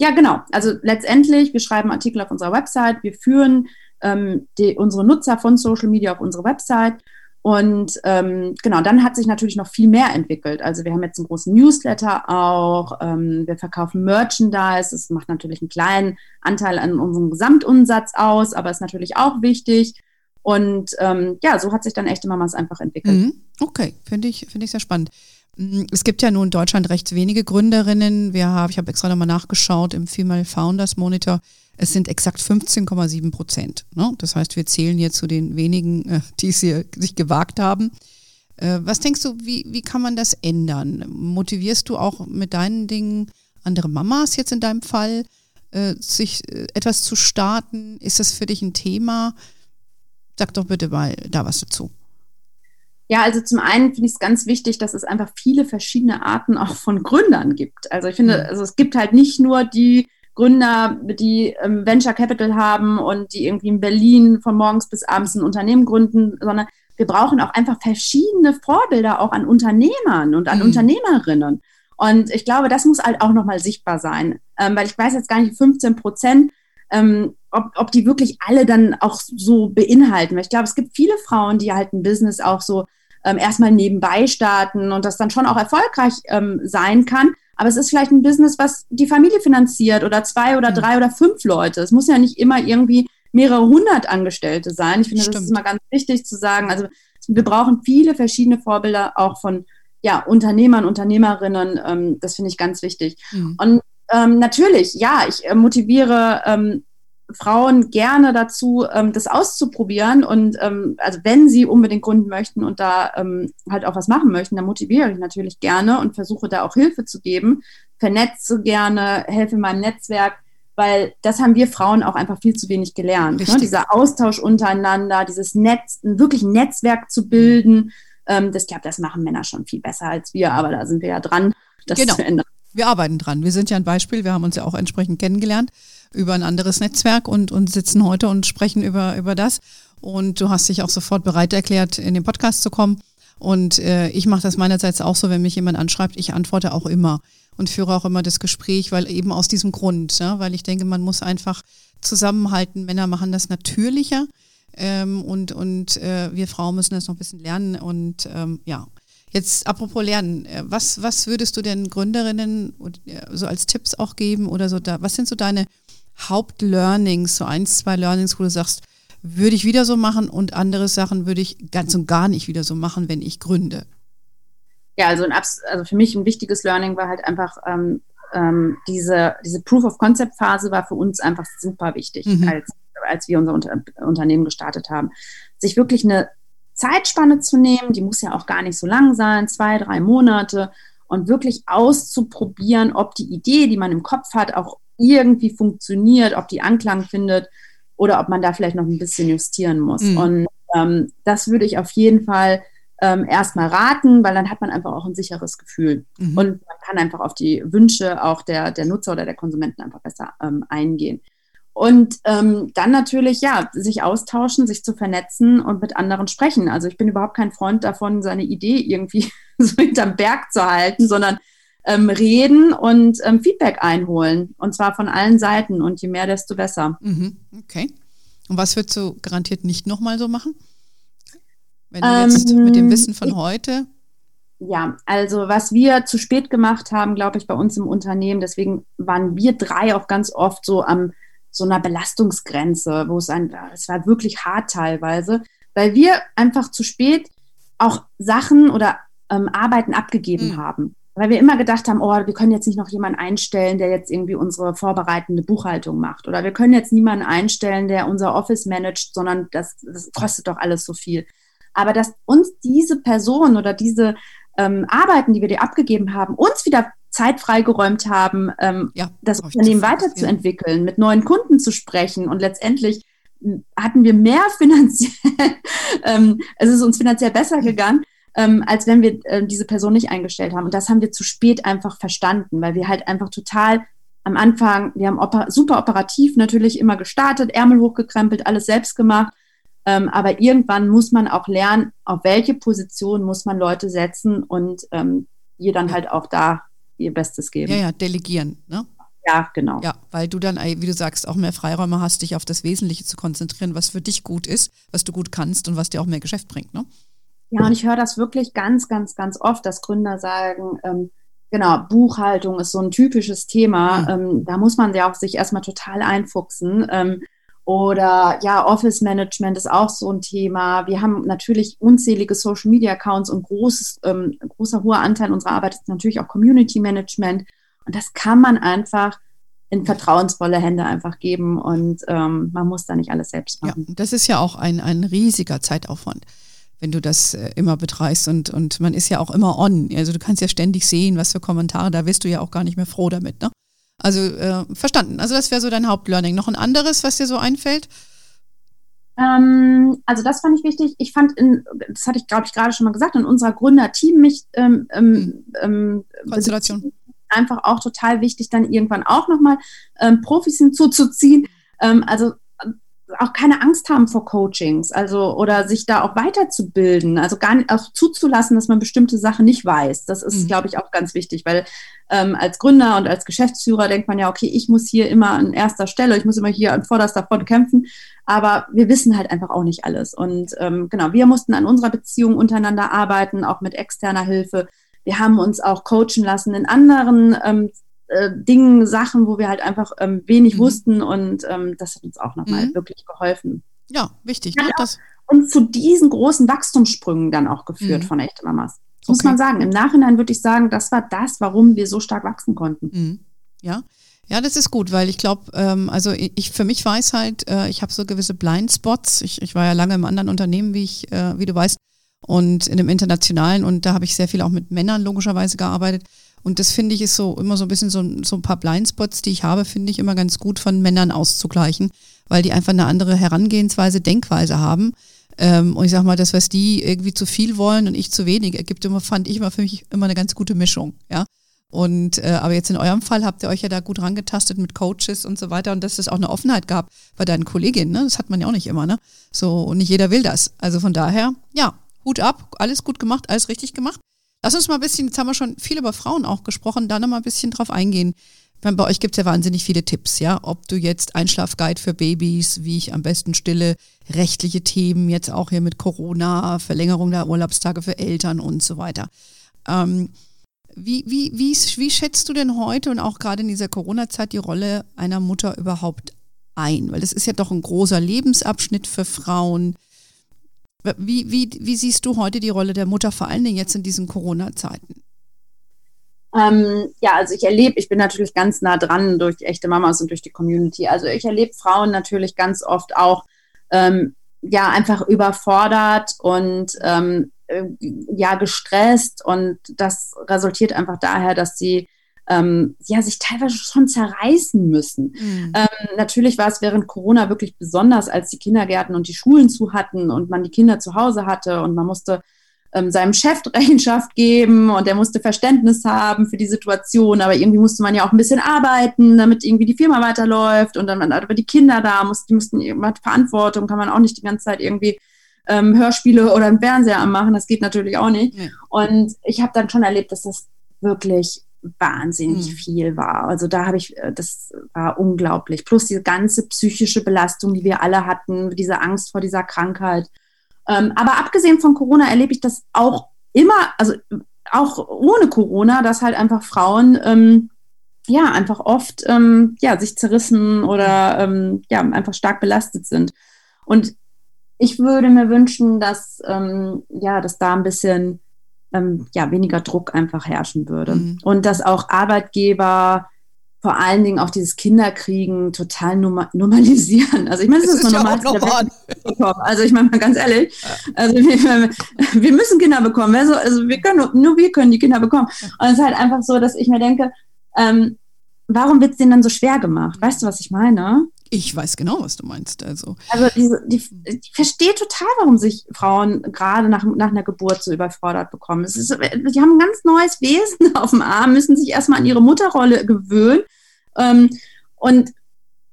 Ja, genau. Also letztendlich, wir schreiben Artikel auf unserer Website, wir führen ähm, die, unsere Nutzer von Social Media auf unsere Website. Und ähm, genau, dann hat sich natürlich noch viel mehr entwickelt. Also wir haben jetzt einen großen Newsletter auch, ähm, wir verkaufen Merchandise, das macht natürlich einen kleinen Anteil an unserem Gesamtumsatz aus, aber ist natürlich auch wichtig. Und ähm, ja, so hat sich dann echte Mamas einfach entwickelt. Mhm. Okay, finde ich, finde ich sehr spannend. Mm, es gibt ja nun in Deutschland recht wenige Gründerinnen. Wir haben, ich habe extra nochmal nachgeschaut im Female Founders Monitor. Es sind exakt 15,7 Prozent. Ne? Das heißt, wir zählen hier zu den wenigen, äh, die es hier sich gewagt haben. Äh, was denkst du, wie, wie kann man das ändern? Motivierst du auch mit deinen Dingen andere Mamas jetzt in deinem Fall, äh, sich etwas zu starten? Ist das für dich ein Thema? Sag doch bitte mal da was dazu. Ja, also zum einen finde ich es ganz wichtig, dass es einfach viele verschiedene Arten auch von Gründern gibt. Also ich finde, mhm. also es gibt halt nicht nur die Gründer, die ähm, Venture Capital haben und die irgendwie in Berlin von morgens bis abends ein Unternehmen gründen, sondern wir brauchen auch einfach verschiedene Vorbilder auch an Unternehmern und an mhm. Unternehmerinnen. Und ich glaube, das muss halt auch nochmal sichtbar sein, ähm, weil ich weiß jetzt gar nicht, 15 Prozent, ähm, ob, ob die wirklich alle dann auch so beinhalten. Weil ich glaube, es gibt viele Frauen, die halt ein Business auch so ähm, erstmal nebenbei starten und das dann schon auch erfolgreich ähm, sein kann. Aber es ist vielleicht ein Business, was die Familie finanziert oder zwei oder drei oder fünf Leute. Es muss ja nicht immer irgendwie mehrere hundert Angestellte sein. Ich finde, Stimmt. das ist immer ganz wichtig zu sagen. Also wir brauchen viele verschiedene Vorbilder auch von ja, Unternehmern, Unternehmerinnen. Ähm, das finde ich ganz wichtig. Mhm. Und ähm, natürlich, ja, ich äh, motiviere ähm, Frauen gerne dazu, ähm, das auszuprobieren. Und ähm, also wenn sie unbedingt gründen möchten und da ähm, halt auch was machen möchten, dann motiviere ich natürlich gerne und versuche da auch Hilfe zu geben, vernetze gerne, helfe meinem Netzwerk, weil das haben wir Frauen auch einfach viel zu wenig gelernt. Ne? Dieser Austausch untereinander, dieses Netz, ein wirklich Netzwerk zu bilden. Ähm, das glaube, das machen Männer schon viel besser als wir, aber da sind wir ja dran, das genau. zu ändern. Wir arbeiten dran. Wir sind ja ein Beispiel. Wir haben uns ja auch entsprechend kennengelernt über ein anderes Netzwerk und, und sitzen heute und sprechen über, über das. Und du hast dich auch sofort bereit erklärt, in den Podcast zu kommen. Und äh, ich mache das meinerseits auch so, wenn mich jemand anschreibt, ich antworte auch immer und führe auch immer das Gespräch, weil eben aus diesem Grund, ja, weil ich denke, man muss einfach zusammenhalten. Männer machen das natürlicher ähm, und, und äh, wir Frauen müssen das noch ein bisschen lernen. Und ähm, ja, jetzt apropos Lernen, äh, was, was würdest du denn Gründerinnen äh, so als Tipps auch geben oder so da, was sind so deine Hauptlearnings, so ein, zwei Learnings, wo du sagst, würde ich wieder so machen und andere Sachen würde ich ganz und gar nicht wieder so machen, wenn ich gründe? Ja, also, ein, also für mich ein wichtiges Learning war halt einfach ähm, ähm, diese, diese Proof-of-Concept-Phase war für uns einfach super wichtig, mhm. als, als wir unser Unter Unternehmen gestartet haben. Sich wirklich eine Zeitspanne zu nehmen, die muss ja auch gar nicht so lang sein, zwei, drei Monate, und wirklich auszuprobieren, ob die Idee, die man im Kopf hat, auch irgendwie funktioniert, ob die Anklang findet oder ob man da vielleicht noch ein bisschen justieren muss. Mhm. Und ähm, das würde ich auf jeden Fall ähm, erstmal raten, weil dann hat man einfach auch ein sicheres Gefühl. Mhm. Und man kann einfach auf die Wünsche auch der, der Nutzer oder der Konsumenten einfach besser ähm, eingehen. Und ähm, dann natürlich, ja, sich austauschen, sich zu vernetzen und mit anderen sprechen. Also ich bin überhaupt kein Freund davon, seine Idee irgendwie so hinterm Berg zu halten, sondern ähm, reden und ähm, Feedback einholen. Und zwar von allen Seiten. Und je mehr, desto besser. Mhm, okay. Und was würdest du garantiert nicht nochmal so machen? Wenn du jetzt ähm, mit dem Wissen von heute. Ja, also was wir zu spät gemacht haben, glaube ich, bei uns im Unternehmen, deswegen waren wir drei auch ganz oft so am so einer Belastungsgrenze, wo es ein, es war wirklich hart teilweise, weil wir einfach zu spät auch Sachen oder ähm, Arbeiten abgegeben mhm. haben weil wir immer gedacht haben, oh, wir können jetzt nicht noch jemanden einstellen, der jetzt irgendwie unsere vorbereitende Buchhaltung macht. Oder wir können jetzt niemanden einstellen, der unser Office managt, sondern das, das kostet doch alles so viel. Aber dass uns diese Person oder diese ähm, Arbeiten, die wir dir abgegeben haben, uns wieder Zeit freigeräumt haben, ähm, ja, das Unternehmen weiterzuentwickeln, mit neuen Kunden zu sprechen und letztendlich hatten wir mehr finanziell, ähm, es ist uns finanziell besser gegangen, ähm, als wenn wir äh, diese Person nicht eingestellt haben. Und das haben wir zu spät einfach verstanden, weil wir halt einfach total am Anfang, wir haben oper super operativ natürlich immer gestartet, Ärmel hochgekrempelt, alles selbst gemacht. Ähm, aber irgendwann muss man auch lernen, auf welche Position muss man Leute setzen und ähm, ihr dann halt auch da ihr Bestes geben. Ja, ja, delegieren, ne? Ja, genau. Ja, weil du dann, wie du sagst, auch mehr Freiräume hast, dich auf das Wesentliche zu konzentrieren, was für dich gut ist, was du gut kannst und was dir auch mehr Geschäft bringt, ne? Ja, und ich höre das wirklich ganz, ganz, ganz oft, dass Gründer sagen, ähm, genau, Buchhaltung ist so ein typisches Thema. Mhm. Ähm, da muss man ja auch sich erstmal total einfuchsen. Ähm, oder ja, Office Management ist auch so ein Thema. Wir haben natürlich unzählige Social Media Accounts und großes, ähm, großer hoher Anteil unserer Arbeit ist natürlich auch Community Management. Und das kann man einfach in vertrauensvolle Hände einfach geben und ähm, man muss da nicht alles selbst machen. Ja, das ist ja auch ein, ein riesiger Zeitaufwand, wenn du das äh, immer betreibst und, und man ist ja auch immer on. Also du kannst ja ständig sehen, was für Kommentare, da wirst du ja auch gar nicht mehr froh damit. Ne? Also äh, verstanden. Also das wäre so dein Hauptlearning. Noch ein anderes, was dir so einfällt? Ähm, also das fand ich wichtig. Ich fand, in, das hatte ich, glaube ich, gerade schon mal gesagt, in unserer Gründer-Team mich ähm, ähm, hm. ähm Konstellation einfach auch total wichtig, dann irgendwann auch nochmal ähm, Profis hinzuzuziehen. Ähm, also auch keine Angst haben vor Coachings, also oder sich da auch weiterzubilden, also gar nicht auch zuzulassen, dass man bestimmte Sachen nicht weiß. Das ist, mhm. glaube ich, auch ganz wichtig, weil ähm, als Gründer und als Geschäftsführer denkt man ja, okay, ich muss hier immer an erster Stelle, ich muss immer hier an vorderster Front kämpfen, aber wir wissen halt einfach auch nicht alles. Und ähm, genau, wir mussten an unserer Beziehung untereinander arbeiten, auch mit externer Hilfe. Wir haben uns auch coachen lassen in anderen ähm, äh, Dingen, Sachen, wo wir halt einfach ähm, wenig mhm. wussten und ähm, das hat uns auch nochmal mhm. wirklich geholfen. Ja, wichtig. Ne? Das uns zu diesen großen Wachstumssprüngen dann auch geführt mhm. von echte Mamas. Das okay. muss man sagen. Im Nachhinein würde ich sagen, das war das, warum wir so stark wachsen konnten. Mhm. Ja. Ja, das ist gut, weil ich glaube, ähm, also ich für mich weiß halt, äh, ich habe so gewisse Blindspots. Ich, ich war ja lange im anderen Unternehmen, wie ich, äh, wie du weißt und in dem internationalen und da habe ich sehr viel auch mit Männern logischerweise gearbeitet. Und das finde ich ist so immer so ein bisschen so, so ein paar Blindspots, die ich habe, finde ich immer ganz gut von Männern auszugleichen, weil die einfach eine andere Herangehensweise, Denkweise haben. Ähm, und ich sag mal, das, was die irgendwie zu viel wollen und ich zu wenig, ergibt immer, fand ich immer für mich immer eine ganz gute Mischung, ja. Und äh, aber jetzt in eurem Fall habt ihr euch ja da gut rangetastet mit Coaches und so weiter und dass es auch eine Offenheit gab bei deinen Kolleginnen, ne? Das hat man ja auch nicht immer, ne? So, und nicht jeder will das. Also von daher, ja, Hut ab, alles gut gemacht, alles richtig gemacht. Lass uns mal ein bisschen, jetzt haben wir schon viel über Frauen auch gesprochen, da noch mal ein bisschen drauf eingehen. Bei euch gibt es ja wahnsinnig viele Tipps, ja. Ob du jetzt Einschlafguide für Babys, wie ich am besten stille, rechtliche Themen, jetzt auch hier mit Corona, Verlängerung der Urlaubstage für Eltern und so weiter. Ähm, wie, wie, wie, wie schätzt du denn heute und auch gerade in dieser Corona-Zeit die Rolle einer Mutter überhaupt ein? Weil das ist ja doch ein großer Lebensabschnitt für Frauen. Wie, wie, wie siehst du heute die Rolle der Mutter, vor allen Dingen jetzt in diesen Corona-Zeiten? Ähm, ja, also ich erlebe, ich bin natürlich ganz nah dran durch echte Mamas und durch die Community. Also ich erlebe Frauen natürlich ganz oft auch ähm, ja einfach überfordert und ähm, äh, ja gestresst und das resultiert einfach daher, dass sie ähm, ja, sich teilweise schon zerreißen müssen. Mhm. Ähm, natürlich war es während Corona wirklich besonders, als die Kindergärten und die Schulen zu hatten und man die Kinder zu Hause hatte und man musste ähm, seinem Chef Rechenschaft geben und er musste Verständnis haben für die Situation, aber irgendwie musste man ja auch ein bisschen arbeiten, damit irgendwie die Firma weiterläuft und dann waren aber die Kinder da, mussten, die mussten man Verantwortung, kann man auch nicht die ganze Zeit irgendwie ähm, Hörspiele oder einen Fernseher anmachen, das geht natürlich auch nicht. Ja. Und ich habe dann schon erlebt, dass das wirklich wahnsinnig mhm. viel war. Also da habe ich, äh, das war unglaublich. Plus diese ganze psychische Belastung, die wir alle hatten, diese Angst vor dieser Krankheit. Ähm, aber abgesehen von Corona erlebe ich das auch immer, also auch ohne Corona, dass halt einfach Frauen ähm, ja einfach oft ähm, ja sich zerrissen oder ähm, ja einfach stark belastet sind. Und ich würde mir wünschen, dass ähm, ja, dass da ein bisschen ähm, ja, weniger Druck einfach herrschen würde. Mhm. Und dass auch Arbeitgeber vor allen Dingen auch dieses Kinderkriegen total normalisieren. Also ich meine, das, das ist, ist normal. normal. Also ich meine mal ganz ehrlich, also wir, wir müssen Kinder bekommen. Also, also wir können nur wir können die Kinder bekommen. Und es ist halt einfach so, dass ich mir denke, ähm, warum wird es denen dann so schwer gemacht? Weißt du, was ich meine? Ich weiß genau, was du meinst. Also, also diese, die, ich verstehe total, warum sich Frauen gerade nach, nach einer Geburt so überfordert bekommen. Es ist, die haben ein ganz neues Wesen auf dem Arm, müssen sich erstmal an ihre Mutterrolle gewöhnen. Ähm, und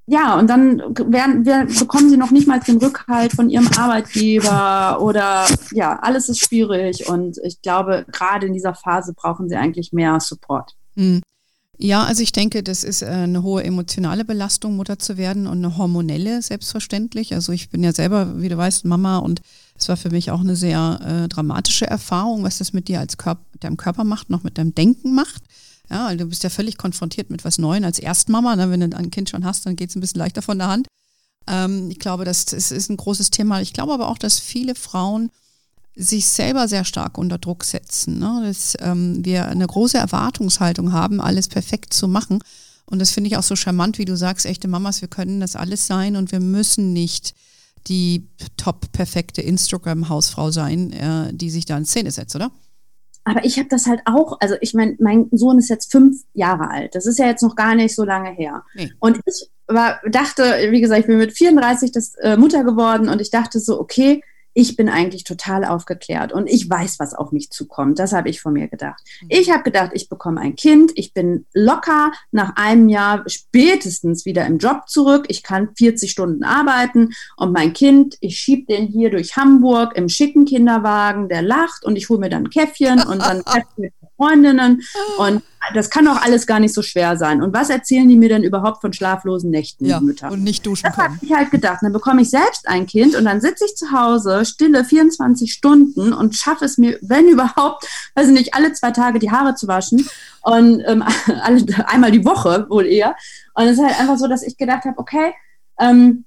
ja, und dann werden, werden, bekommen sie noch nicht mal den Rückhalt von ihrem Arbeitgeber oder ja, alles ist schwierig. Und ich glaube, gerade in dieser Phase brauchen sie eigentlich mehr Support. Mhm. Ja, also ich denke, das ist äh, eine hohe emotionale Belastung, Mutter zu werden und eine hormonelle, selbstverständlich. Also ich bin ja selber, wie du weißt, Mama und es war für mich auch eine sehr äh, dramatische Erfahrung, was das mit dir als Körper, deinem Körper macht, noch mit deinem Denken macht. Ja, du bist ja völlig konfrontiert mit was Neuem als Erstmama. Ne? Wenn du ein Kind schon hast, dann geht es ein bisschen leichter von der Hand. Ähm, ich glaube, das, das ist ein großes Thema. Ich glaube aber auch, dass viele Frauen sich selber sehr stark unter Druck setzen. Ne? Dass ähm, wir eine große Erwartungshaltung haben, alles perfekt zu machen. Und das finde ich auch so charmant, wie du sagst, echte Mamas, wir können das alles sein und wir müssen nicht die top perfekte Instagram-Hausfrau sein, äh, die sich da in Szene setzt, oder? Aber ich habe das halt auch, also ich meine, mein Sohn ist jetzt fünf Jahre alt. Das ist ja jetzt noch gar nicht so lange her. Nee. Und ich war, dachte, wie gesagt, ich bin mit 34 das äh, Mutter geworden und ich dachte so, okay, ich bin eigentlich total aufgeklärt und ich weiß, was auf mich zukommt. Das habe ich von mir gedacht. Mhm. Ich habe gedacht, ich bekomme ein Kind, ich bin locker nach einem Jahr spätestens wieder im Job zurück. Ich kann 40 Stunden arbeiten und mein Kind, ich schiebe den hier durch Hamburg im schicken Kinderwagen, der lacht und ich hole mir dann ein Käffchen und dann mit Freundinnen und das kann doch alles gar nicht so schwer sein. Und was erzählen die mir denn überhaupt von schlaflosen Nächten, ja, Mütter? Und nicht duschen Das habe ich halt gedacht. Dann bekomme ich selbst ein Kind und dann sitze ich zu Hause, stille 24 Stunden und schaffe es mir, wenn überhaupt, weiß ich nicht, alle zwei Tage die Haare zu waschen und ähm, alle, einmal die Woche wohl eher. Und es ist halt einfach so, dass ich gedacht habe, okay, ähm,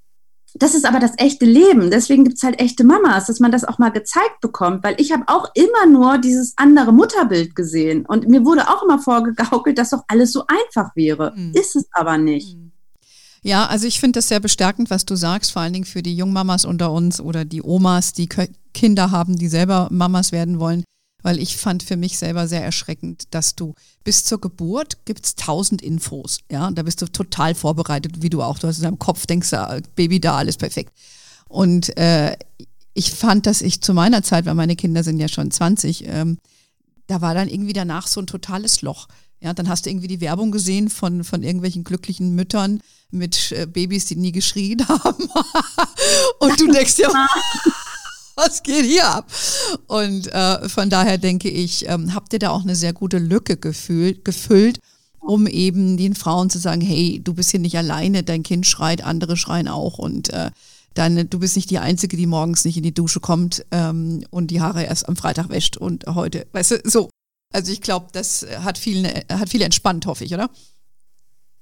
das ist aber das echte Leben. Deswegen gibt es halt echte Mamas, dass man das auch mal gezeigt bekommt, weil ich habe auch immer nur dieses andere Mutterbild gesehen. Und mir wurde auch immer vorgegaukelt, dass doch alles so einfach wäre. Mhm. Ist es aber nicht. Mhm. Ja, also ich finde das sehr bestärkend, was du sagst, vor allen Dingen für die Jungmamas unter uns oder die Omas, die Kinder haben, die selber Mamas werden wollen weil ich fand für mich selber sehr erschreckend, dass du bis zur Geburt gibt's tausend Infos, ja, da bist du total vorbereitet, wie du auch, du hast in deinem Kopf denkst, ja, Baby da, alles perfekt. Und äh, ich fand, dass ich zu meiner Zeit, weil meine Kinder sind ja schon 20, ähm, da war dann irgendwie danach so ein totales Loch. Ja, dann hast du irgendwie die Werbung gesehen von, von irgendwelchen glücklichen Müttern mit äh, Babys, die nie geschrien haben. Und du denkst ja, was geht hier ab? Und äh, von daher denke ich, ähm, habt ihr da auch eine sehr gute Lücke gefühlt, gefüllt, um eben den Frauen zu sagen, hey, du bist hier nicht alleine, dein Kind schreit, andere schreien auch und äh, deine, du bist nicht die Einzige, die morgens nicht in die Dusche kommt ähm, und die Haare erst am Freitag wäscht und heute, weißt du, so. Also ich glaube, das hat viel, hat viel entspannt, hoffe ich, oder?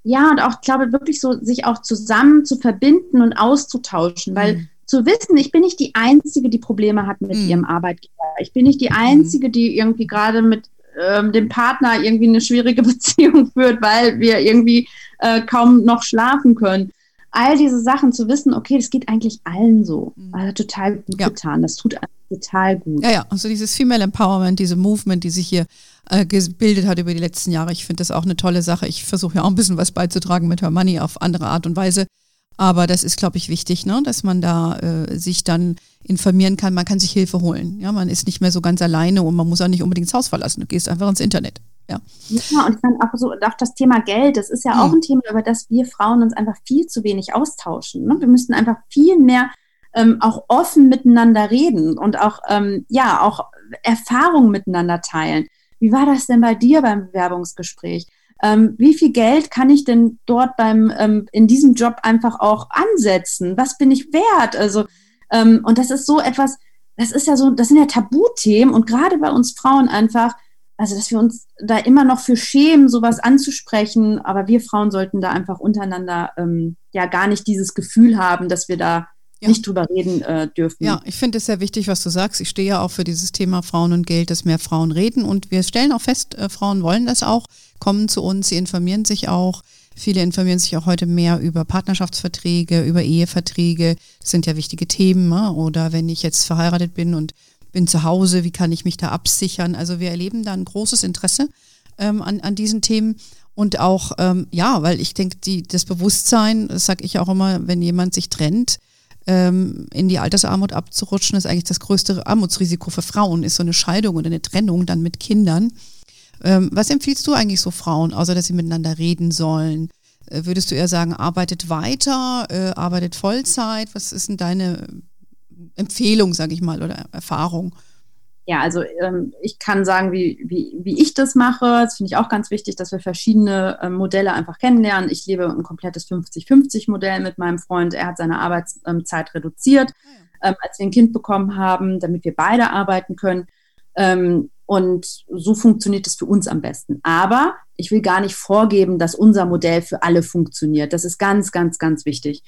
Ja, und auch, glaube wirklich so, sich auch zusammen zu verbinden und auszutauschen, weil mhm zu wissen, ich bin nicht die Einzige, die Probleme hat mit mhm. ihrem Arbeitgeber. Ich bin nicht die Einzige, die irgendwie gerade mit ähm, dem Partner irgendwie eine schwierige Beziehung führt, weil wir irgendwie äh, kaum noch schlafen können. All diese Sachen zu wissen, okay, das geht eigentlich allen so. Mhm. Also total gut ja. getan. Das tut total gut. Ja, ja, also dieses Female Empowerment, diese Movement, die sich hier äh, gebildet hat über die letzten Jahre, ich finde das auch eine tolle Sache. Ich versuche ja auch ein bisschen was beizutragen mit Her Money auf andere Art und Weise. Aber das ist, glaube ich, wichtig, ne? dass man da äh, sich dann informieren kann. Man kann sich Hilfe holen. Ja, man ist nicht mehr so ganz alleine und man muss auch nicht unbedingt das Haus verlassen. Du gehst einfach ins Internet. Ja, ja und dann auch so auch das Thema Geld. Das ist ja mhm. auch ein Thema, über das wir Frauen uns einfach viel zu wenig austauschen. Ne? Wir müssten einfach viel mehr ähm, auch offen miteinander reden und auch ähm, ja auch Erfahrungen miteinander teilen. Wie war das denn bei dir beim Bewerbungsgespräch? Ähm, wie viel Geld kann ich denn dort beim ähm, in diesem Job einfach auch ansetzen? Was bin ich wert? Also ähm, und das ist so etwas, das ist ja so, das sind ja Tabuthemen und gerade bei uns Frauen einfach, also dass wir uns da immer noch für schämen, sowas anzusprechen, aber wir Frauen sollten da einfach untereinander ähm, ja gar nicht dieses Gefühl haben, dass wir da ja. nicht drüber reden äh, dürfen. Ja, ich finde es sehr wichtig, was du sagst. Ich stehe ja auch für dieses Thema Frauen und Geld, dass mehr Frauen reden. Und wir stellen auch fest, äh, Frauen wollen das auch, kommen zu uns, sie informieren sich auch. Viele informieren sich auch heute mehr über Partnerschaftsverträge, über Eheverträge. Das sind ja wichtige Themen. Ne? Oder wenn ich jetzt verheiratet bin und bin zu Hause, wie kann ich mich da absichern? Also wir erleben da ein großes Interesse ähm, an, an diesen Themen. Und auch, ähm, ja, weil ich denke, die, das Bewusstsein, das sage ich auch immer, wenn jemand sich trennt, ähm, in die Altersarmut abzurutschen, ist eigentlich das größte Armutsrisiko für Frauen, ist so eine Scheidung oder eine Trennung dann mit Kindern. Ähm, was empfiehlst du eigentlich so Frauen, außer dass sie miteinander reden sollen? Äh, würdest du eher sagen, arbeitet weiter, äh, arbeitet Vollzeit? Was ist denn deine Empfehlung, sage ich mal, oder Erfahrung? Ja, also ähm, ich kann sagen, wie, wie, wie ich das mache. Das finde ich auch ganz wichtig, dass wir verschiedene ähm, Modelle einfach kennenlernen. Ich lebe ein komplettes 50-50-Modell mit meinem Freund. Er hat seine Arbeitszeit reduziert, ah ähm, als wir ein Kind bekommen haben, damit wir beide arbeiten können. Ähm, und so funktioniert es für uns am besten. Aber ich will gar nicht vorgeben, dass unser Modell für alle funktioniert. Das ist ganz, ganz, ganz wichtig.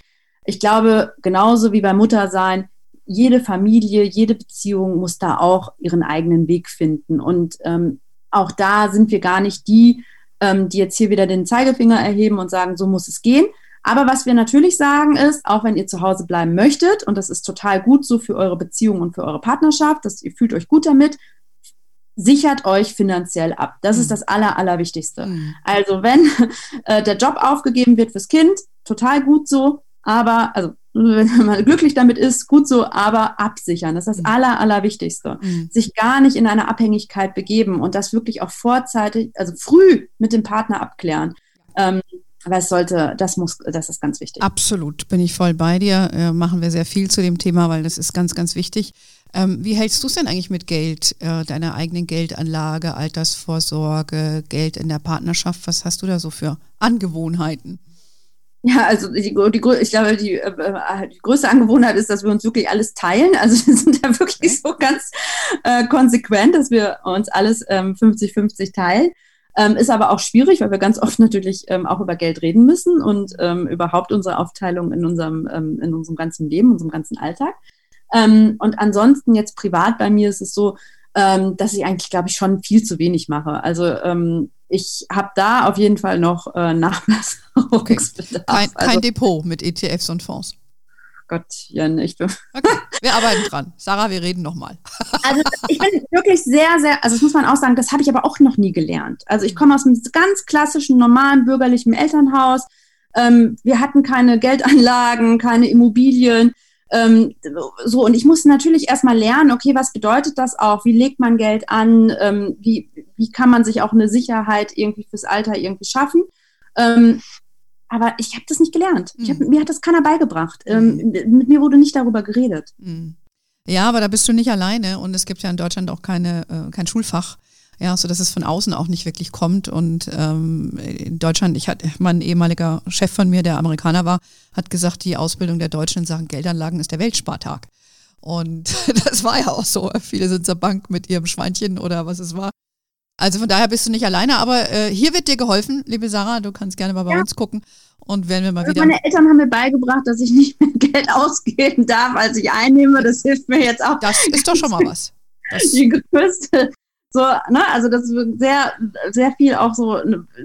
Ich glaube, genauso wie beim Muttersein, jede Familie, jede Beziehung muss da auch ihren eigenen Weg finden. Und ähm, auch da sind wir gar nicht die, ähm, die jetzt hier wieder den Zeigefinger erheben und sagen, so muss es gehen. Aber was wir natürlich sagen ist, auch wenn ihr zu Hause bleiben möchtet, und das ist total gut so für eure Beziehung und für eure Partnerschaft, dass ihr fühlt euch gut damit, sichert euch finanziell ab. Das mhm. ist das Aller, Allerwichtigste. Mhm. Also wenn äh, der Job aufgegeben wird fürs Kind, total gut so, aber, also wenn man glücklich damit ist, gut so, aber absichern. Das ist das mhm. Aller, Allerwichtigste. Mhm. Sich gar nicht in eine Abhängigkeit begeben und das wirklich auch vorzeitig, also früh mit dem Partner abklären. Ähm, aber es sollte, das muss, das ist ganz wichtig. Absolut, bin ich voll bei dir. Äh, machen wir sehr viel zu dem Thema, weil das ist ganz, ganz wichtig. Ähm, wie hältst du es denn eigentlich mit Geld, äh, deiner eigenen Geldanlage, Altersvorsorge, Geld in der Partnerschaft? Was hast du da so für Angewohnheiten? Ja, also die, die, ich glaube, die, äh, die größte Angewohnheit ist, dass wir uns wirklich alles teilen. Also wir sind da wirklich so ganz äh, konsequent, dass wir uns alles 50-50 ähm, teilen. Ähm, ist aber auch schwierig, weil wir ganz oft natürlich ähm, auch über Geld reden müssen und ähm, überhaupt unsere Aufteilung in unserem, ähm, in unserem ganzen Leben, unserem ganzen Alltag. Ähm, und ansonsten jetzt privat bei mir ist es so, dass ich eigentlich, glaube ich, schon viel zu wenig mache. Also ich habe da auf jeden Fall noch äh, Nachbesserungsbedarf. Okay. Kein, kein also, Depot mit ETFs und Fonds. Gott, ja nicht. Okay, wir arbeiten dran. Sarah, wir reden nochmal. also ich bin wirklich sehr, sehr, also das muss man auch sagen, das habe ich aber auch noch nie gelernt. Also ich komme aus einem ganz klassischen, normalen, bürgerlichen Elternhaus. Ähm, wir hatten keine Geldanlagen, keine Immobilien. Ähm, so, und ich musste natürlich erstmal lernen, okay, was bedeutet das auch? Wie legt man Geld an? Ähm, wie, wie kann man sich auch eine Sicherheit irgendwie fürs Alter irgendwie schaffen? Ähm, aber ich habe das nicht gelernt. Mhm. Hab, mir hat das keiner beigebracht. Ähm, mhm. mit mir wurde nicht darüber geredet. Mhm. Ja, aber da bist du nicht alleine und es gibt ja in Deutschland auch keine, äh, kein Schulfach. Ja, so dass es von außen auch nicht wirklich kommt. Und ähm, in Deutschland, ich hatte mein ehemaliger Chef von mir, der Amerikaner war, hat gesagt, die Ausbildung der Deutschen in Sachen Geldanlagen ist der Weltspartag. Und das war ja auch so. Viele sind zur Bank mit ihrem Schweinchen oder was es war. Also von daher bist du nicht alleine, aber äh, hier wird dir geholfen, liebe Sarah. Du kannst gerne mal bei ja. uns gucken und werden wir mal also wieder. Meine Eltern haben mir beigebracht, dass ich nicht mehr Geld ausgeben darf, als ich einnehme. Das hilft mir jetzt auch. Das ist doch schon mal was. Das die größte so, ne, also das wird sehr, sehr viel auch so,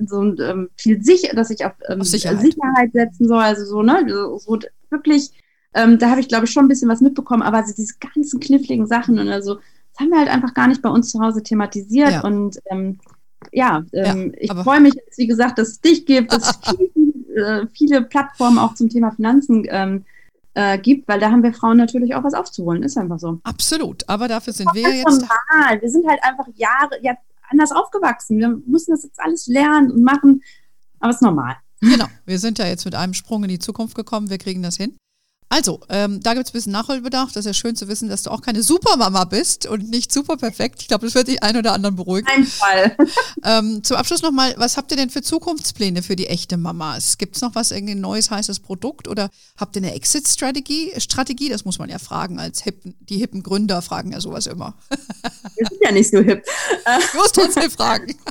so ähm, viel sicher, dass ich auf, ähm, auf Sicherheit. Sicherheit. setzen soll, also so, ne, so wirklich, ähm, da habe ich glaube ich schon ein bisschen was mitbekommen, aber also diese ganzen kniffligen Sachen und also, das haben wir halt einfach gar nicht bei uns zu Hause thematisiert ja. und ähm, ja, ähm, ja ich freue mich jetzt, wie gesagt, dass es dich gibt, dass es viele, äh, viele Plattformen auch zum Thema Finanzen ähm, äh, gibt, weil da haben wir Frauen natürlich auch was aufzuholen. Ist einfach so. Absolut. Aber dafür sind wir jetzt. Normal. Wir sind halt einfach Jahre ja, anders aufgewachsen. Wir müssen das jetzt alles lernen und machen. Aber es ist normal. Genau. Wir sind ja jetzt mit einem Sprung in die Zukunft gekommen. Wir kriegen das hin. Also, ähm, da gibt es ein bisschen Nachholbedarf. Das ist ja schön zu wissen, dass du auch keine Supermama bist und nicht super perfekt. Ich glaube, das wird die ein oder anderen beruhigen. Ein Fall. ähm, zum Abschluss nochmal, was habt ihr denn für Zukunftspläne für die echte Mamas? Gibt es noch was, irgendwie neues, heißes Produkt oder habt ihr eine Exit-Strategie? Strategie? Das muss man ja fragen, als hippen, die hippen Gründer fragen ja sowas immer. Wir sind ja nicht so hip. Du musst trotzdem fragen.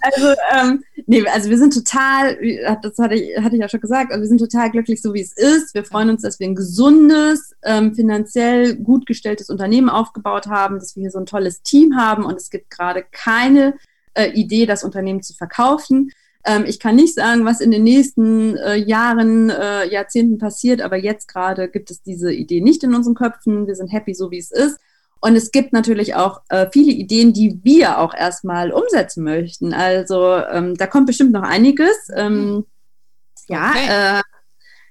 Also, ähm, nee, also wir sind total, das hatte ich, hatte ich ja schon gesagt, also wir sind total glücklich, so wie es ist. Wir freuen uns, dass wir ein gesundes, ähm, finanziell gut gestelltes Unternehmen aufgebaut haben, dass wir hier so ein tolles Team haben und es gibt gerade keine äh, Idee, das Unternehmen zu verkaufen. Ähm, ich kann nicht sagen, was in den nächsten äh, Jahren, äh, Jahrzehnten passiert, aber jetzt gerade gibt es diese Idee nicht in unseren Köpfen. Wir sind happy, so wie es ist. Und es gibt natürlich auch äh, viele Ideen, die wir auch erstmal umsetzen möchten. Also ähm, da kommt bestimmt noch einiges. Ähm, ja, okay. äh,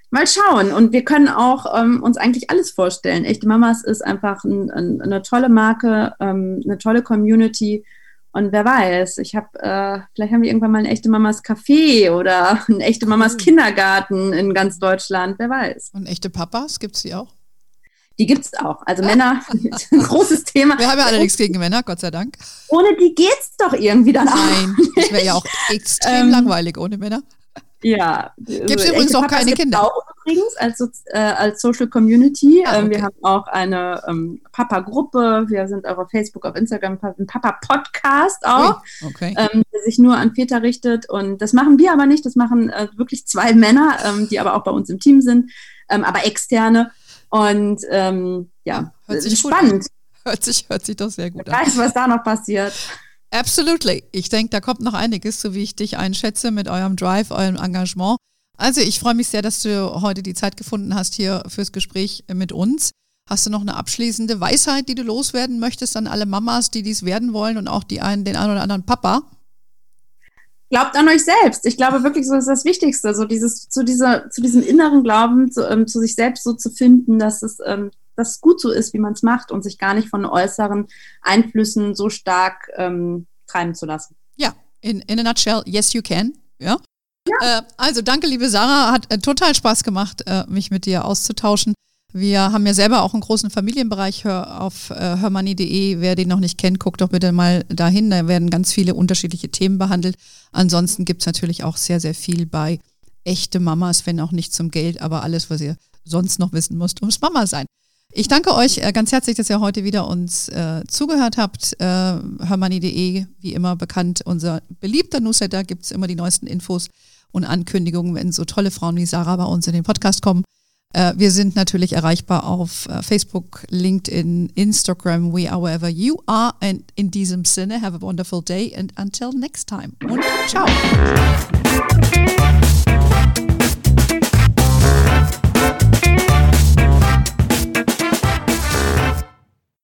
mal schauen. Und wir können auch ähm, uns eigentlich alles vorstellen. Echte Mamas ist einfach ein, ein, eine tolle Marke, ähm, eine tolle Community. Und wer weiß, ich habe, äh, vielleicht haben wir irgendwann mal ein echte Mamas Café oder ein echte Mamas Kindergarten in ganz Deutschland, wer weiß. Und echte Papas, gibt es die auch? Die gibt es auch. Also Männer, ein großes Thema. Wir haben ja alle nichts gegen Männer, Gott sei Dank. Ohne die geht es doch irgendwie dann Nein, auch. das wäre ja auch extrem ähm, langweilig ohne Männer. Ja. Gibt es übrigens auch keine Kinder. Auch übrigens als, äh, als Social Community. Ah, ähm, okay. wir haben auch eine ähm, Papa-Gruppe. Wir sind auch auf Facebook, auf Instagram, ein Papa-Podcast auch, okay. ähm, der sich nur an Väter richtet. Und das machen wir aber nicht. Das machen äh, wirklich zwei Männer, ähm, die aber auch bei uns im Team sind, ähm, aber externe. Und ähm, ja, hört sich spannend. Hört sich, hört sich doch sehr gut an. Weißt was da noch passiert? Absolutely. Ich denke, da kommt noch einiges, so wie ich dich einschätze, mit eurem Drive, eurem Engagement. Also ich freue mich sehr, dass du heute die Zeit gefunden hast hier fürs Gespräch mit uns. Hast du noch eine abschließende Weisheit, die du loswerden möchtest an alle Mamas, die dies werden wollen und auch die einen, den einen oder anderen Papa? Glaubt an euch selbst. Ich glaube wirklich, so ist das Wichtigste, so dieses, zu dieser, zu diesem inneren Glauben, zu, ähm, zu sich selbst so zu finden, dass es, ähm, dass es gut so ist, wie man es macht und sich gar nicht von äußeren Einflüssen so stark ähm, treiben zu lassen. Ja, in, in a nutshell, yes you can. Ja. ja. Äh, also danke, liebe Sarah, hat äh, total Spaß gemacht, äh, mich mit dir auszutauschen. Wir haben ja selber auch einen großen Familienbereich auf äh, hörmoney.de. Wer den noch nicht kennt, guckt doch bitte mal dahin. Da werden ganz viele unterschiedliche Themen behandelt. Ansonsten gibt's natürlich auch sehr, sehr viel bei echte Mamas, wenn auch nicht zum Geld, aber alles, was ihr sonst noch wissen müsst, ums Mama sein. Ich danke euch äh, ganz herzlich, dass ihr heute wieder uns äh, zugehört habt. Äh, hörmoney.de, wie immer bekannt, unser beliebter Newsletter, gibt's immer die neuesten Infos und Ankündigungen, wenn so tolle Frauen wie Sarah bei uns in den Podcast kommen. Äh, wir sind natürlich erreichbar auf äh, Facebook, LinkedIn, Instagram, we are wherever you are. And in diesem Sinne, have a wonderful day and until next time. Und ciao.